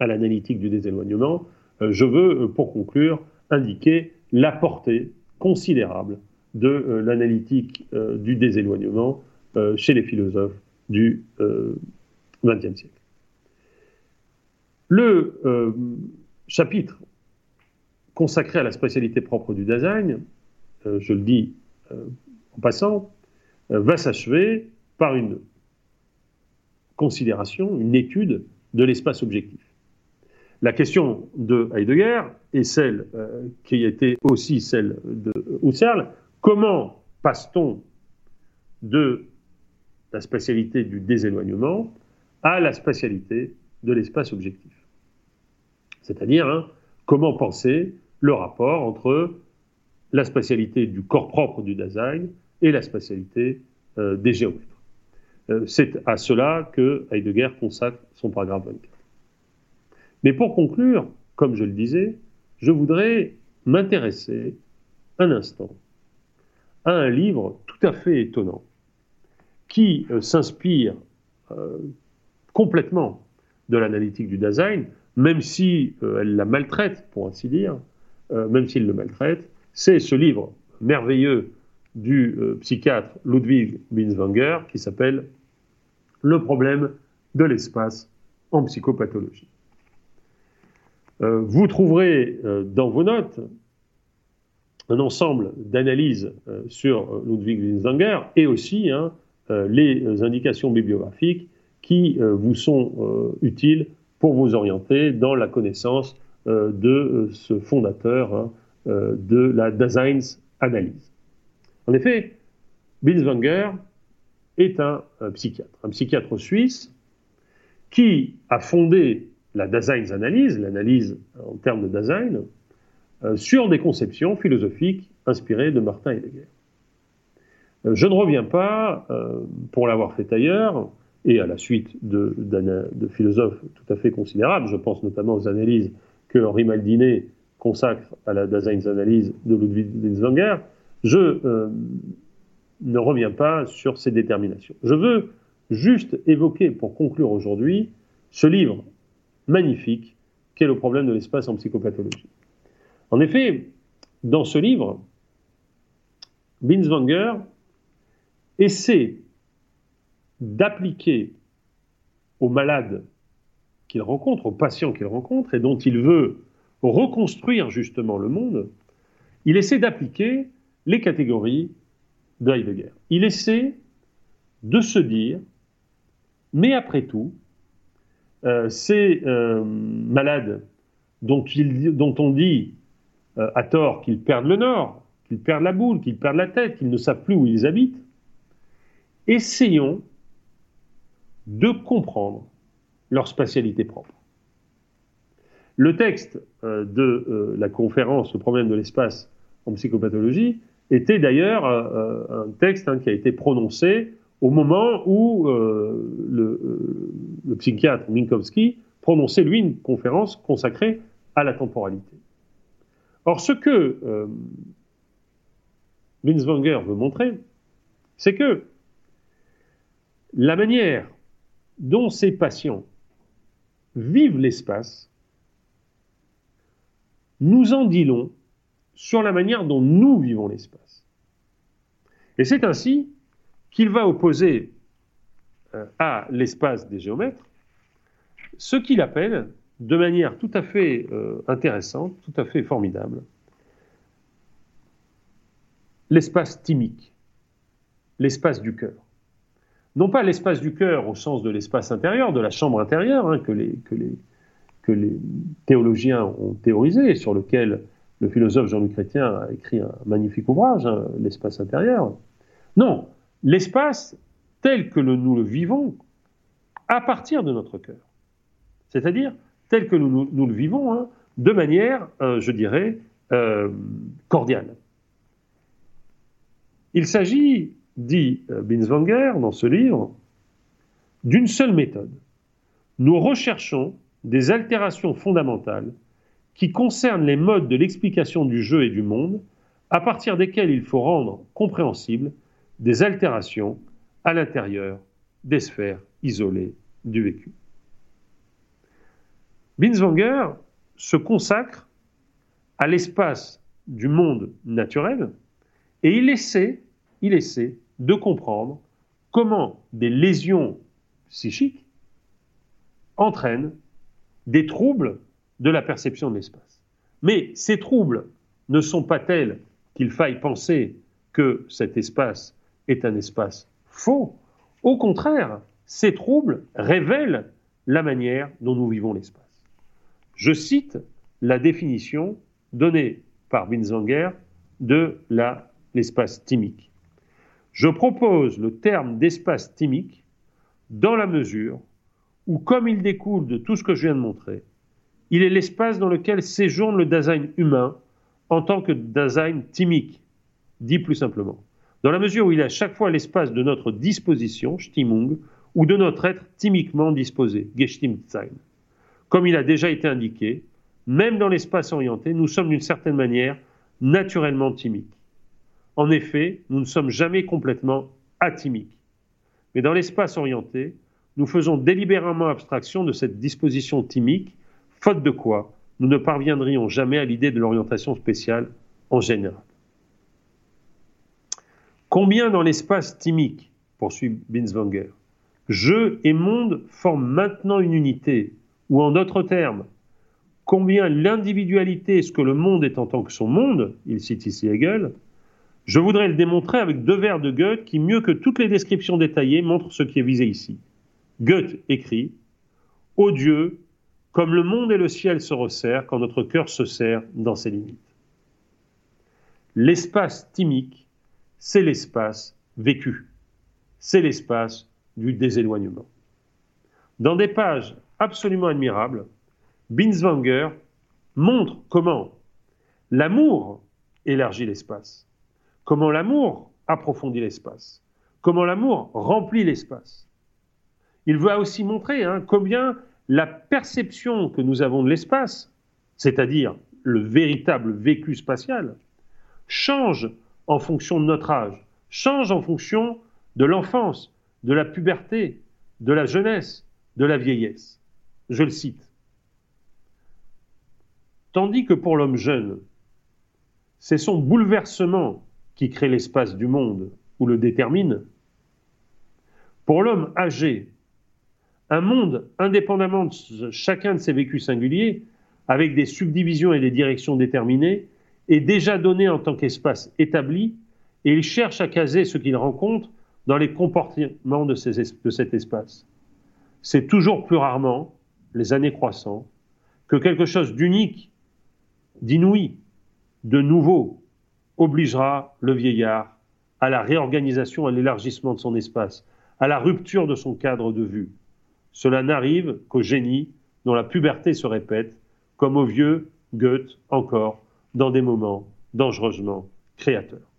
à l'analytique du déséloignement, euh, je veux, pour conclure, indiquer la portée considérable de l'analytique du déséloignement chez les philosophes du XXe siècle. Le euh, chapitre consacré à la spécialité propre du design, euh, je le dis euh, en passant, va s'achever par une considération, une étude de l'espace objectif. La question de Heidegger est celle qui était aussi celle de Husserl. Comment passe-t-on de la spécialité du déséloignement à la spatialité de l'espace objectif? C'est-à-dire, hein, comment penser le rapport entre la spatialité du corps propre du design et la spatialité euh, des géomètres. Euh, c'est à cela que Heidegger consacre son paragraphe 24. Mais pour conclure, comme je le disais, je voudrais m'intéresser un instant à un livre tout à fait étonnant qui euh, s'inspire complètement de l'analytique du design, même si elle la maltraite, pour ainsi dire, même s'il le maltraite, c'est ce livre merveilleux du euh, psychiatre Ludwig Binswanger qui s'appelle Le problème de l'espace en psychopathologie. vous trouverez dans vos notes un ensemble d'analyses sur Ludwig Binswanger et aussi hein, les indications bibliographiques qui euh, vous sont euh, utiles pour vous orienter dans la connaissance euh, de ce fondateur hein, de la Analyse. En effet, Binswanger est un, psychiatre, un psychiatre suisse qui a fondé la Analyse, l'analyse en termes de Dasein, sur des conceptions philosophiques inspirées de Martin Heidegger. je ne reviens pas, pour l'avoir fait ailleurs, et à la suite de, de, philosophes tout à fait considérables. Je pense notamment aux analyses que Henri Maldinet consacre à la Daseinsanalyse de Ludwig Wittgenstein. Je euh, ne reviens pas sur ces déterminations. Je veux juste évoquer, pour conclure aujourd'hui, ce livre magnifique qu'est le problème de l'espace en psychopathologie. En effet, dans ce livre, Binswanger essaie d'appliquer aux malades qu'il rencontre, aux patients qu'il rencontre et dont il veut reconstruire justement le monde, il essaie d'appliquer les catégories de Heidegger. Il essaie de se dire, mais après tout, euh, ces euh, malades dont, on dit euh, à tort, qu'ils perdent le nord, qu'ils perdent la boule, qu'ils perdent la tête, qu'ils ne savent plus où ils habitent. Essayons de comprendre leur spatialité propre. Le texte de la conférence Le problème de l'espace en psychopathologie était d'ailleurs un texte hein, qui a été prononcé au moment où le, le, psychiatre Minkowski prononçait, lui, une conférence consacrée à la temporalité. Or, ce que euh, Vince Wenger veut montrer, c'est que la manière dont ces patients vivent l'espace nous en dit long sur la manière dont nous vivons l'espace. Et c'est ainsi qu'il va opposer euh, à l'espace des géomètres ce qu'il appelle de manière tout à fait euh, intéressante, tout à fait formidable, l'espace thymique, l'espace du cœur. Non pas l'espace du cœur au sens de l'espace intérieur, de la chambre intérieure, hein, que, les, que, les, que, les, théologiens ont théorisé, et sur lequel le philosophe Jean-Luc Chrétien a écrit un magnifique ouvrage, hein, l'espace intérieur. Non, l'espace tel que nous le vivons à partir de notre cœur. C'est-à-dire tel que nous, le vivons, hein, de manière, euh, je dirais, euh, cordiale. Il s'agit, dit euh, Binswanger dans ce livre, d'une seule méthode. Nous recherchons des altérations fondamentales qui concernent les modes de l'explication du jeu et du monde, à partir desquels il faut rendre compréhensibles des altérations à l'intérieur des sphères isolées du vécu. Binswanger se consacre à l'espace du monde naturel et il essaie, il essaie de comprendre comment des lésions psychiques entraînent des troubles de la perception de l'espace. Mais ces troubles ne sont pas tels qu'il faille penser que cet espace est un espace faux. Au contraire, ces troubles révèlent la manière dont nous vivons l'espace. Je cite la définition donnée par Binswanger de l'espace thymique. Je propose le terme d'espace thymique dans la mesure où, comme il découle de tout ce que je viens de montrer, il est l'espace dans lequel séjourne le design humain en tant que design thymique, dit plus simplement. Dans la mesure où il est à chaque fois l'espace de notre disposition, Stimmung, ou de notre être thymiquement disposé, Gestimmtsein. Comme il a déjà été indiqué, même dans l'espace orienté, nous sommes d'une certaine manière naturellement thymiques. En effet, nous ne sommes jamais complètement atymiques. Mais dans l'espace orienté, nous faisons délibérément abstraction de cette disposition thymique, faute de quoi nous ne parviendrions jamais à l'idée de l'orientation spéciale en général. Combien dans l'espace thymique, poursuit Binswanger, jeu et monde forment maintenant une unité ou en d'autres termes, combien l'individualité est ce que le monde est en tant que son monde, il cite ici Hegel, je voudrais le démontrer avec deux vers de Goethe qui, mieux que toutes les descriptions détaillées, montrent ce qui est visé ici. Goethe écrit Ô Dieu, comme le monde et le ciel se resserrent quand notre cœur se serre dans ses limites. L'espace thymique, c'est l'espace vécu, c'est l'espace du déséloignement. Dans des pages absolument admirable, Binswanger montre comment l'amour élargit l'espace, comment l'amour approfondit l'espace, comment l'amour remplit l'espace. Il veut aussi montrer hein, combien la perception que nous avons de l'espace, c'est-à-dire le véritable vécu spatial, change en fonction de notre âge, change en fonction de l'enfance, de la puberté, de la jeunesse, de la vieillesse. Je le cite. Tandis que pour l'homme jeune, c'est son bouleversement qui crée l'espace du monde ou le détermine. Pour l'homme âgé, un monde indépendamment de chacun de ses vécus singuliers, avec des subdivisions et des directions déterminées, est déjà donné en tant qu'espace établi, et il cherche à caser ce qu'il rencontre dans les comportements de, cet espace. C'est toujours plus rarement les années croissant, que quelque chose d'unique, d'inouï, de nouveau obligera le vieillard à la réorganisation, à l'élargissement de son espace, à la rupture de son cadre de vue. Cela n'arrive qu'au génie dont la puberté se répète, comme au vieux Goethe encore, dans des moments dangereusement créateurs.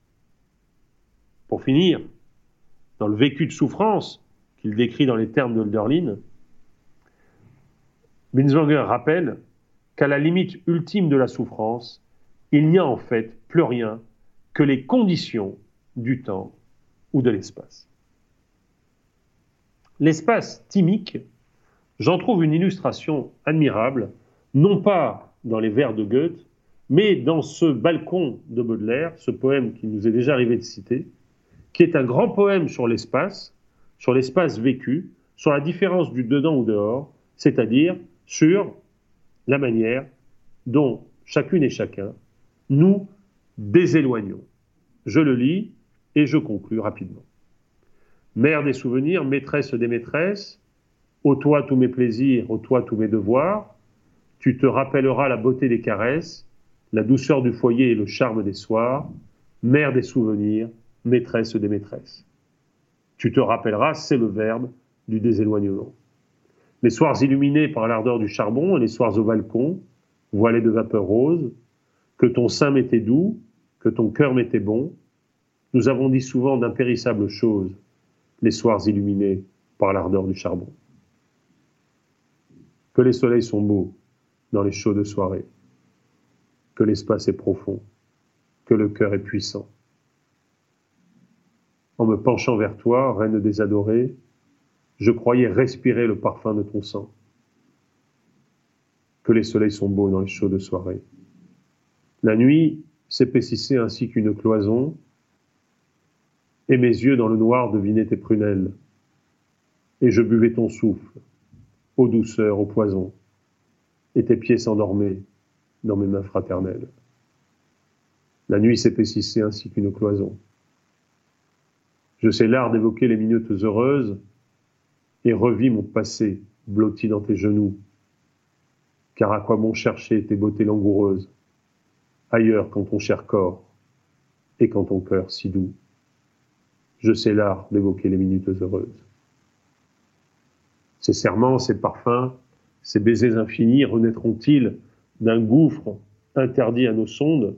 Pour finir, dans le vécu de souffrance qu'il décrit dans les termes de Hölderlin, Binswanger rappelle qu'à la limite ultime de la souffrance, il n'y a en fait plus rien que les conditions du temps ou de l'espace. L'espace thymique, j'en trouve une illustration admirable, non pas dans les vers de Goethe, mais dans ce balcon de Baudelaire, ce poème qui nous est déjà arrivé de citer, qui est un grand poème sur l'espace, sur l'espace vécu, sur la différence du dedans ou dehors, c'est-à-dire sur la manière dont chacune et chacun nous déséloignons. Je le lis et je conclus rapidement. Mère des souvenirs, maîtresse des maîtresses, ô toi tous mes plaisirs, ô toi tous mes devoirs, tu te rappelleras la beauté des caresses, la douceur du foyer et le charme des soirs, mère des souvenirs, maîtresse des maîtresses. Tu te rappelleras, c'est le verbe du déséloignement. Les soirs illuminés par l'ardeur du charbon et les soirs au balcon, voilés de vapeur rose, que ton sein m'était doux, que ton cœur m'était bon, nous avons dit souvent d'impérissables choses, les soirs illuminés par l'ardeur du charbon. Que les soleils sont beaux dans les chaudes soirées, que l'espace est profond, que le cœur est puissant. En me penchant vers toi, reine des adorés, je croyais respirer le parfum de ton sang. Que les soleils sont beaux dans les chaudes soirées. La nuit s'épaississait ainsi qu'une cloison, et mes yeux dans le noir devinaient tes prunelles, et je buvais ton souffle, ô douceur, au poison, et tes pieds s'endormaient dans mes mains fraternelles. La nuit s'épaississait ainsi qu'une cloison. Je sais l'art d'évoquer les minutes heureuses et revis mon passé blotti dans tes genoux. Car à quoi bon chercher tes beautés langoureuses ailleurs qu'en ton cher corps et qu'en ton cœur si doux? Je sais l'art d'évoquer les minutes heureuses. Ces serments, ces parfums, ces baisers infinis renaîtront-ils d'un gouffre interdit à nos sondes,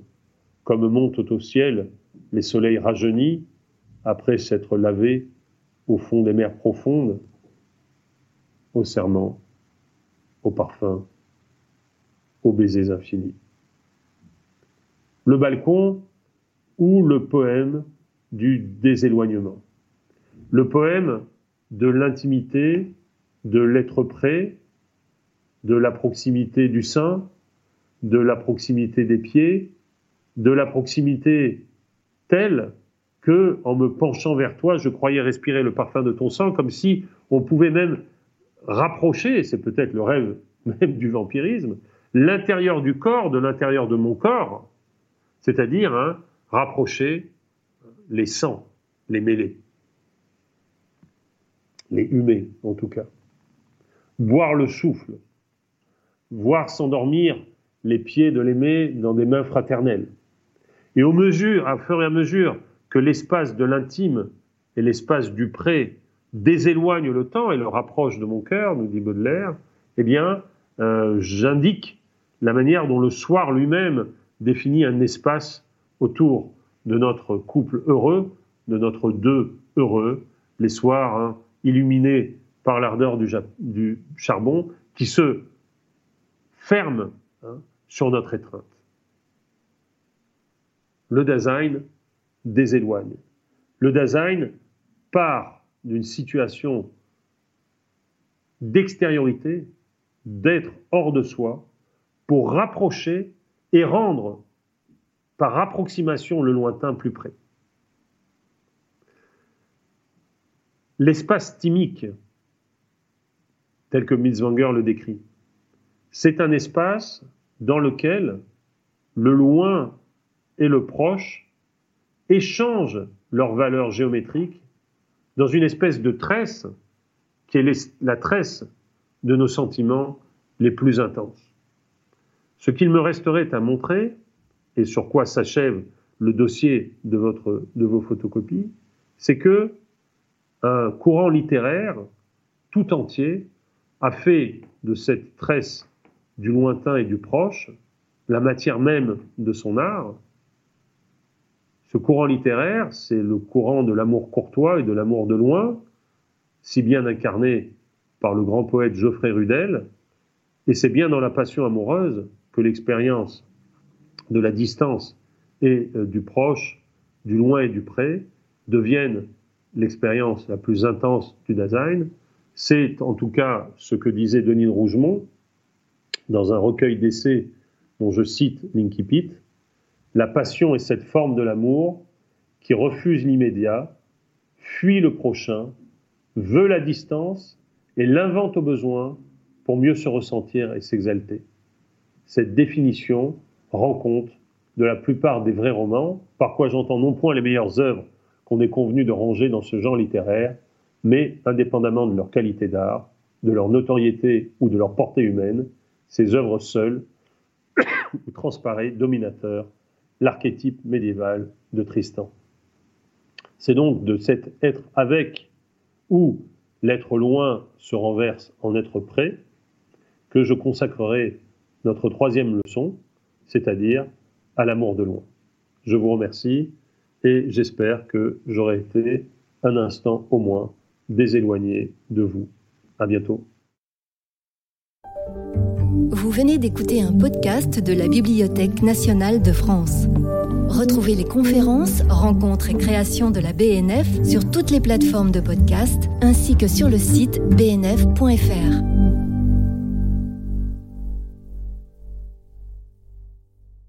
comme montent au ciel les soleils rajeunis après s'être lavés au fond des mers profondes aux serments, aux parfums, aux baisers infinis. Le balcon ou le poème du déséloignement. Le poème de l'intimité, de l'être près, de la proximité du sein, de la proximité des pieds, de la proximité telle que, en me penchant vers toi, je croyais respirer le parfum de ton sang, comme si on pouvait même rapprocher, c'est peut-être le rêve *laughs* même du vampirisme, l'intérieur du corps de l'intérieur de mon corps, c'est-à-dire hein, rapprocher les sangs, les mêlés, les humer en tout cas, boire le souffle, voir s'endormir les pieds de l'aimé dans des mains fraternelles. Et au mesure, à fur et à mesure que l'espace de l'intime et l'espace du pré déséloigne le temps et le rapproche de mon cœur, nous dit Baudelaire, eh bien, euh, j'indique la manière dont le soir lui-même définit un espace autour de notre couple heureux, de notre deux heureux, les soirs hein, illuminés par l'ardeur du, charbon, qui se ferment hein, sur notre étreinte. Le design déséloigne. Le design part d'une situation d'extériorité, d'être hors de soi, pour rapprocher et rendre par approximation le lointain plus près. L'espace thymique, tel que Mitzwanger le décrit, c'est un espace dans lequel le loin et le proche échangent leurs valeurs géométriques dans une espèce de tresse qui est la tresse de nos sentiments les plus intenses. Ce qu'il me resterait à montrer et sur quoi s'achève le dossier de, de vos photocopies, c'est que un courant littéraire tout entier a fait de cette tresse du lointain et du proche la matière même de son art. Ce courant littéraire, c'est le courant de l'amour courtois et de l'amour de loin, si bien incarné par le grand poète Geoffrey Rudel, et c'est bien dans la passion amoureuse que l'expérience de la distance et euh, du proche, du loin et du près deviennent l'expérience la plus intense du Dasein. C'est en tout cas ce que disait Denis de Rougemont dans un recueil d'essais dont je cite l'Inkipit. La passion est cette forme de l'amour qui refuse l'immédiat, fuit le prochain, veut la distance et l'invente au besoin pour mieux se ressentir et s'exalter. Cette définition rend compte de la plupart des vrais romans, par quoi j'entends non point les meilleures œuvres qu'on est convenu de ranger dans ce genre littéraire, mais indépendamment de leur qualité d'art, de leur notoriété ou de leur portée humaine, ces œuvres seules *coughs* où transparaît dominateur l'archétype médiéval de Tristan. C'est donc de cet être avec ou l'être loin se renverse en être près que je consacrerai notre troisième leçon, c'est-à-dire à l'amour de loin. Je vous remercie et j'espère que j'aurai été un instant au moins déséloigné de vous. À bientôt. Vous venez d'écouter un podcast de la Bibliothèque nationale de France. Retrouvez les conférences, rencontres et créations de la BNF sur toutes les plateformes de podcast ainsi que sur le site bnf.fr.